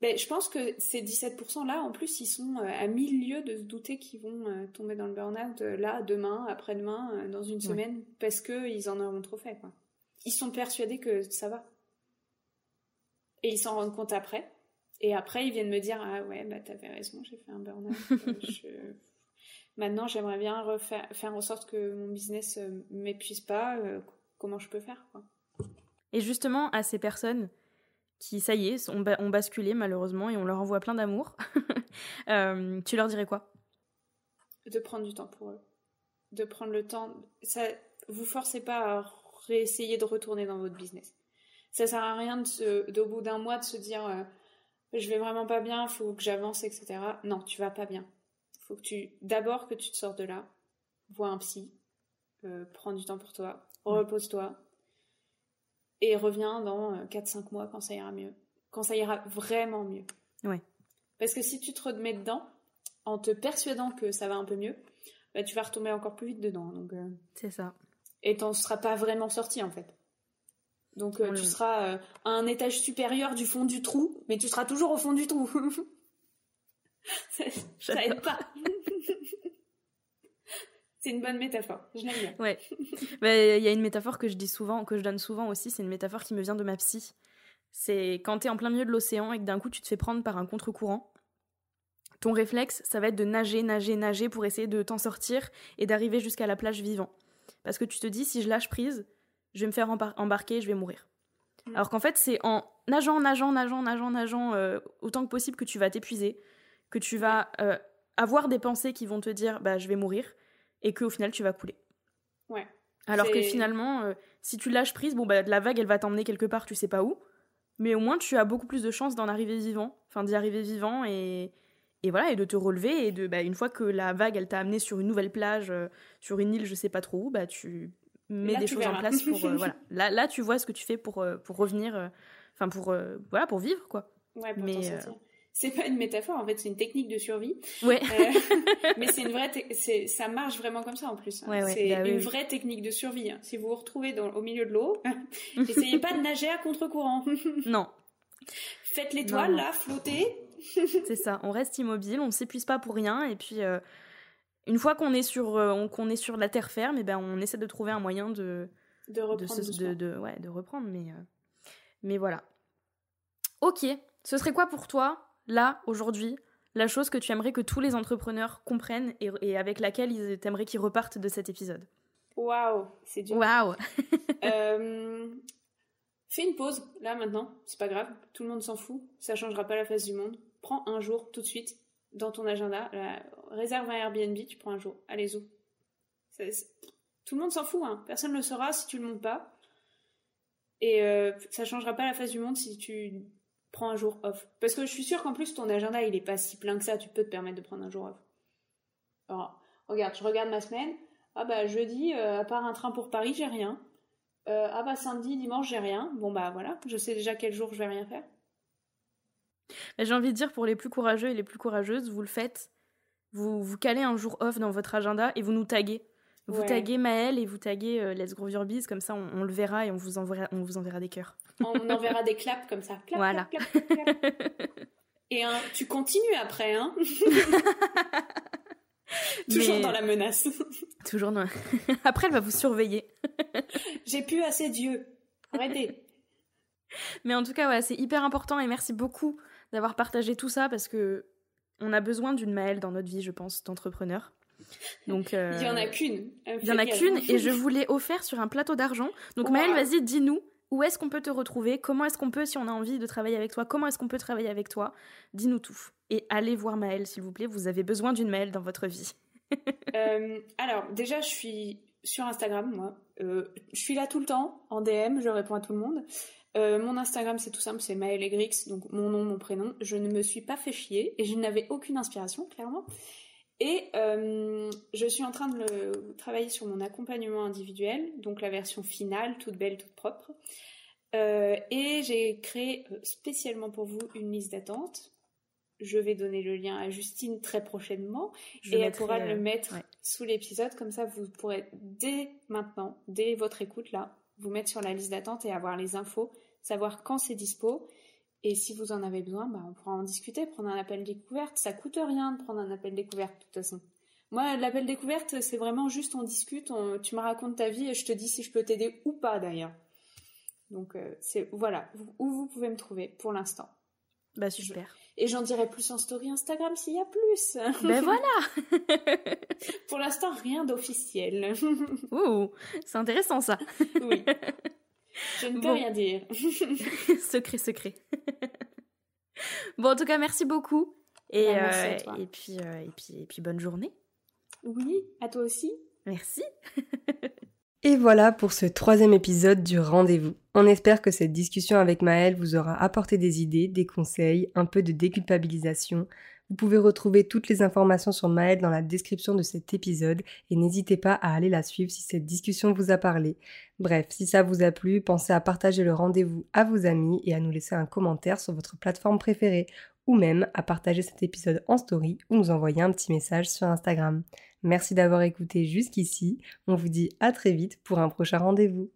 Speaker 2: Ben, je pense que ces 17% là, en plus, ils sont euh, à mille lieues de se douter qu'ils vont tomber dans le burn-out là, demain, après-demain, dans une semaine, parce qu'ils en auront trop fait. Quoi. Ils sont persuadés que ça va. Et ils s'en rendent compte après. Et après, ils viennent me dire Ah ouais, bah t'avais raison, j'ai fait un burn-out. Euh, (laughs) maintenant, j'aimerais bien refaire, faire en sorte que mon business ne euh, m'épuise pas. Euh, comment je peux faire quoi.
Speaker 3: Et justement, à ces personnes qui, ça y est, ont, basculé malheureusement et on leur envoie plein d'amour, (laughs) tu leur dirais quoi?
Speaker 2: De prendre du temps pour eux. De prendre le temps. Ça, vous forcez pas à réessayer de retourner dans votre business. Ça sert à rien de, bout d'un mois de se dire je vais vraiment pas bien, faut que j'avance, etc. Non, tu vas pas bien. Faut que tu, d'abord que tu te sortes de là, vois un psy, euh, prends du temps pour toi, repose-toi, et reviens dans 4-5 euh, mois quand ça ira mieux. Quand ça ira vraiment mieux.
Speaker 3: Ouais.
Speaker 2: Parce que si tu te remets dedans, en te persuadant que ça va un peu mieux, bah, tu vas retomber encore plus vite dedans. Donc, euh,
Speaker 3: C'est ça.
Speaker 2: Et t'en seras pas vraiment sorti en fait. Donc tu seras à un étage supérieur du fond du trou, mais tu seras toujours au fond du trou. (laughs) (laughs) ça, aide pas. (laughs) c'est une bonne métaphore. Je l'aime bien.
Speaker 3: Ouais. (laughs) Il y a une métaphore que je dis souvent, que je donne souvent aussi. C'est une métaphore qui me vient de ma psy. C'est quand tu es en plein milieu de l'océan et que d'un coup tu te fais prendre par un contre-courant. Ton réflexe, ça va être de nager, nager, nager pour essayer de t'en sortir et d'arriver jusqu'à la plage vivant. Parce que tu te dis, si je lâche prise, je vais me faire embarquer, je vais mourir. Mm. Alors qu'en fait, c'est en nageant, nageant, nageant, nageant, nageant euh, autant que possible que tu vas t'épuiser, que tu vas euh, avoir des pensées qui vont te dire bah je vais mourir et qu'au final tu vas couler.
Speaker 2: Ouais.
Speaker 3: Alors que finalement, euh, si tu lâches prise, bon bah la vague elle va t'emmener quelque part, tu sais pas où, mais au moins tu as beaucoup plus de chances d'en arriver vivant, enfin d'y arriver vivant et et voilà et de te relever et de bah, une fois que la vague elle t'a amené sur une nouvelle plage, sur une île je sais pas trop où, bah tu mets des choses en place pour euh, (laughs) voilà. Là, là, tu vois ce que tu fais pour euh, pour revenir, euh, enfin pour voilà pour vivre quoi.
Speaker 2: Ouais, pour mais c'est pas une métaphore en fait, c'est une technique de survie.
Speaker 3: Ouais. (laughs)
Speaker 2: mais c'est une vraie, c'est ça marche vraiment comme ça en plus. Hein. c'est bah une vraie technique de survie. Hein. Si vous vous retrouvez dans, au milieu de l'eau, (laughs) essayez pas de nager à contre-courant. (laughs)
Speaker 3: non.
Speaker 2: Faites l'étoile là, flottez.
Speaker 3: c'est ça. On reste immobile, on s'épuise pas pour rien et puis une fois qu'on est sur euh, qu'on est sur la terre ferme, et ben on essaie de trouver un moyen de
Speaker 2: de reprendre,
Speaker 3: de, ouais, de reprendre, mais euh, mais voilà. Ok, ce serait quoi pour toi là aujourd'hui la chose que tu aimerais que tous les entrepreneurs comprennent et, avec laquelle ils aimeraient qu'ils repartent de cet épisode
Speaker 2: Waouh, c'est dur.
Speaker 3: Waouh. (laughs)
Speaker 2: Euh, (laughs) fais une pause, là, maintenant. C'est pas grave. Tout le monde s'en fout. Ça changera pas la face du monde. Prends un jour, tout de suite, dans ton agenda. Là, réserve un Airbnb, tu prends un jour. Allez-y. Tout le monde s'en fout, hein. Personne ne le saura si tu le montes pas. Et euh, ça changera pas la face du monde si tu prends un jour off. Parce que je suis sûre qu'en plus, ton agenda, il est pas si plein que ça. Tu peux te permettre de prendre un jour off. Alors, regarde, je regarde ma semaine. Ah bah jeudi, euh, à part un train pour Paris, j'ai rien. Euh, ah bah samedi, dimanche, j'ai rien. Bon bah voilà, je sais déjà quel jour je vais rien faire.
Speaker 3: J'ai envie de dire pour les plus courageux et les plus courageuses, vous le faites. Vous, vous calez un jour off dans votre agenda et vous nous taguez. Vous taguez Maëlle et vous taguez euh, Let's Grow Your Biz, comme ça on, le verra et on vous enverra, on vous enverra des cœurs. (laughs)
Speaker 2: On enverra des claps comme ça. voilà. (laughs) et tu continues après, hein (laughs) Toujours dans la menace.
Speaker 3: Toujours dans... Après, elle va vous surveiller.
Speaker 2: J'ai plus assez d'yeux. Arrêtez.
Speaker 3: Mais en tout cas, ouais, c'est hyper important et merci beaucoup d'avoir partagé tout ça parce que on a besoin d'une Maëlle dans notre vie, je pense, d'entrepreneur.
Speaker 2: Donc, il y en a euh, qu'une.
Speaker 3: Il y en a qu'une et je (laughs) vous l'ai offert sur un plateau d'argent. Donc Maëlle, vas-y, dis-nous où est-ce qu'on peut te retrouver? Comment est-ce qu'on peut, si on a envie de travailler avec toi, comment est-ce qu'on peut travailler avec toi? Dis-nous tout. Et allez voir Maëlle, s'il vous plaît. Vous avez besoin d'une Maëlle dans votre vie. (laughs)
Speaker 2: Euh, alors, déjà, je suis sur Instagram, moi. Euh, je suis là tout le temps, en DM, je réponds à tout le monde. Euh, mon Instagram, c'est tout simple, c'est Maëlle Egrix, donc mon nom, mon prénom. Je ne me suis pas fait chier et je n'avais aucune inspiration, clairement. Et je suis en train de travailler sur mon accompagnement individuel, donc la version finale, toute belle, toute propre. et j'ai créé spécialement pour vous une liste d'attente je vais donner le lien à Justine très prochainement et elle pourra le mettre sous l'épisode. Comme ça, vous pourrez dès maintenant, dès votre écoute là, vous mettre sur la liste d'attente et avoir les infos, savoir quand c'est dispo. Et si vous en avez besoin, bah, on pourra en discuter, prendre un appel découverte. Ça coûte rien de prendre un appel découverte de toute façon. Moi, l'appel découverte, c'est vraiment juste on discute, tu me racontes ta vie et je te dis si je peux t'aider ou pas d'ailleurs. Donc euh, c'est voilà où vous pouvez me trouver pour l'instant.
Speaker 3: Bah super.
Speaker 2: Et j'en dirai plus en story Instagram s'il y a plus.
Speaker 3: Ben (laughs) voilà
Speaker 2: Pour l'instant, rien d'officiel. (laughs)
Speaker 3: Ouh, c'est intéressant ça.
Speaker 2: oui. Je ne peux rien dire.
Speaker 3: secret, secret. (laughs) bon, en tout cas, merci beaucoup. Et, bah, euh, et, puis, euh, et, puis, et puis, bonne journée.
Speaker 2: Oui, à toi aussi.
Speaker 3: Merci. (laughs)
Speaker 4: Et voilà pour ce troisième épisode du rendez-vous. On espère que cette discussion avec Maëlle vous aura apporté des idées, des conseils, un peu de déculpabilisation. Vous pouvez retrouver toutes les informations sur Maëlle dans la description de cet épisode et n'hésitez pas à aller la suivre si cette discussion vous a parlé. Bref, si ça vous a plu, pensez à partager le rendez-vous à vos amis et à nous laisser un commentaire sur votre plateforme préférée ou même à partager cet épisode en story ou nous envoyer un petit message sur Instagram. Merci d'avoir écouté jusqu'ici. On vous dit à très vite pour un prochain rendez-vous.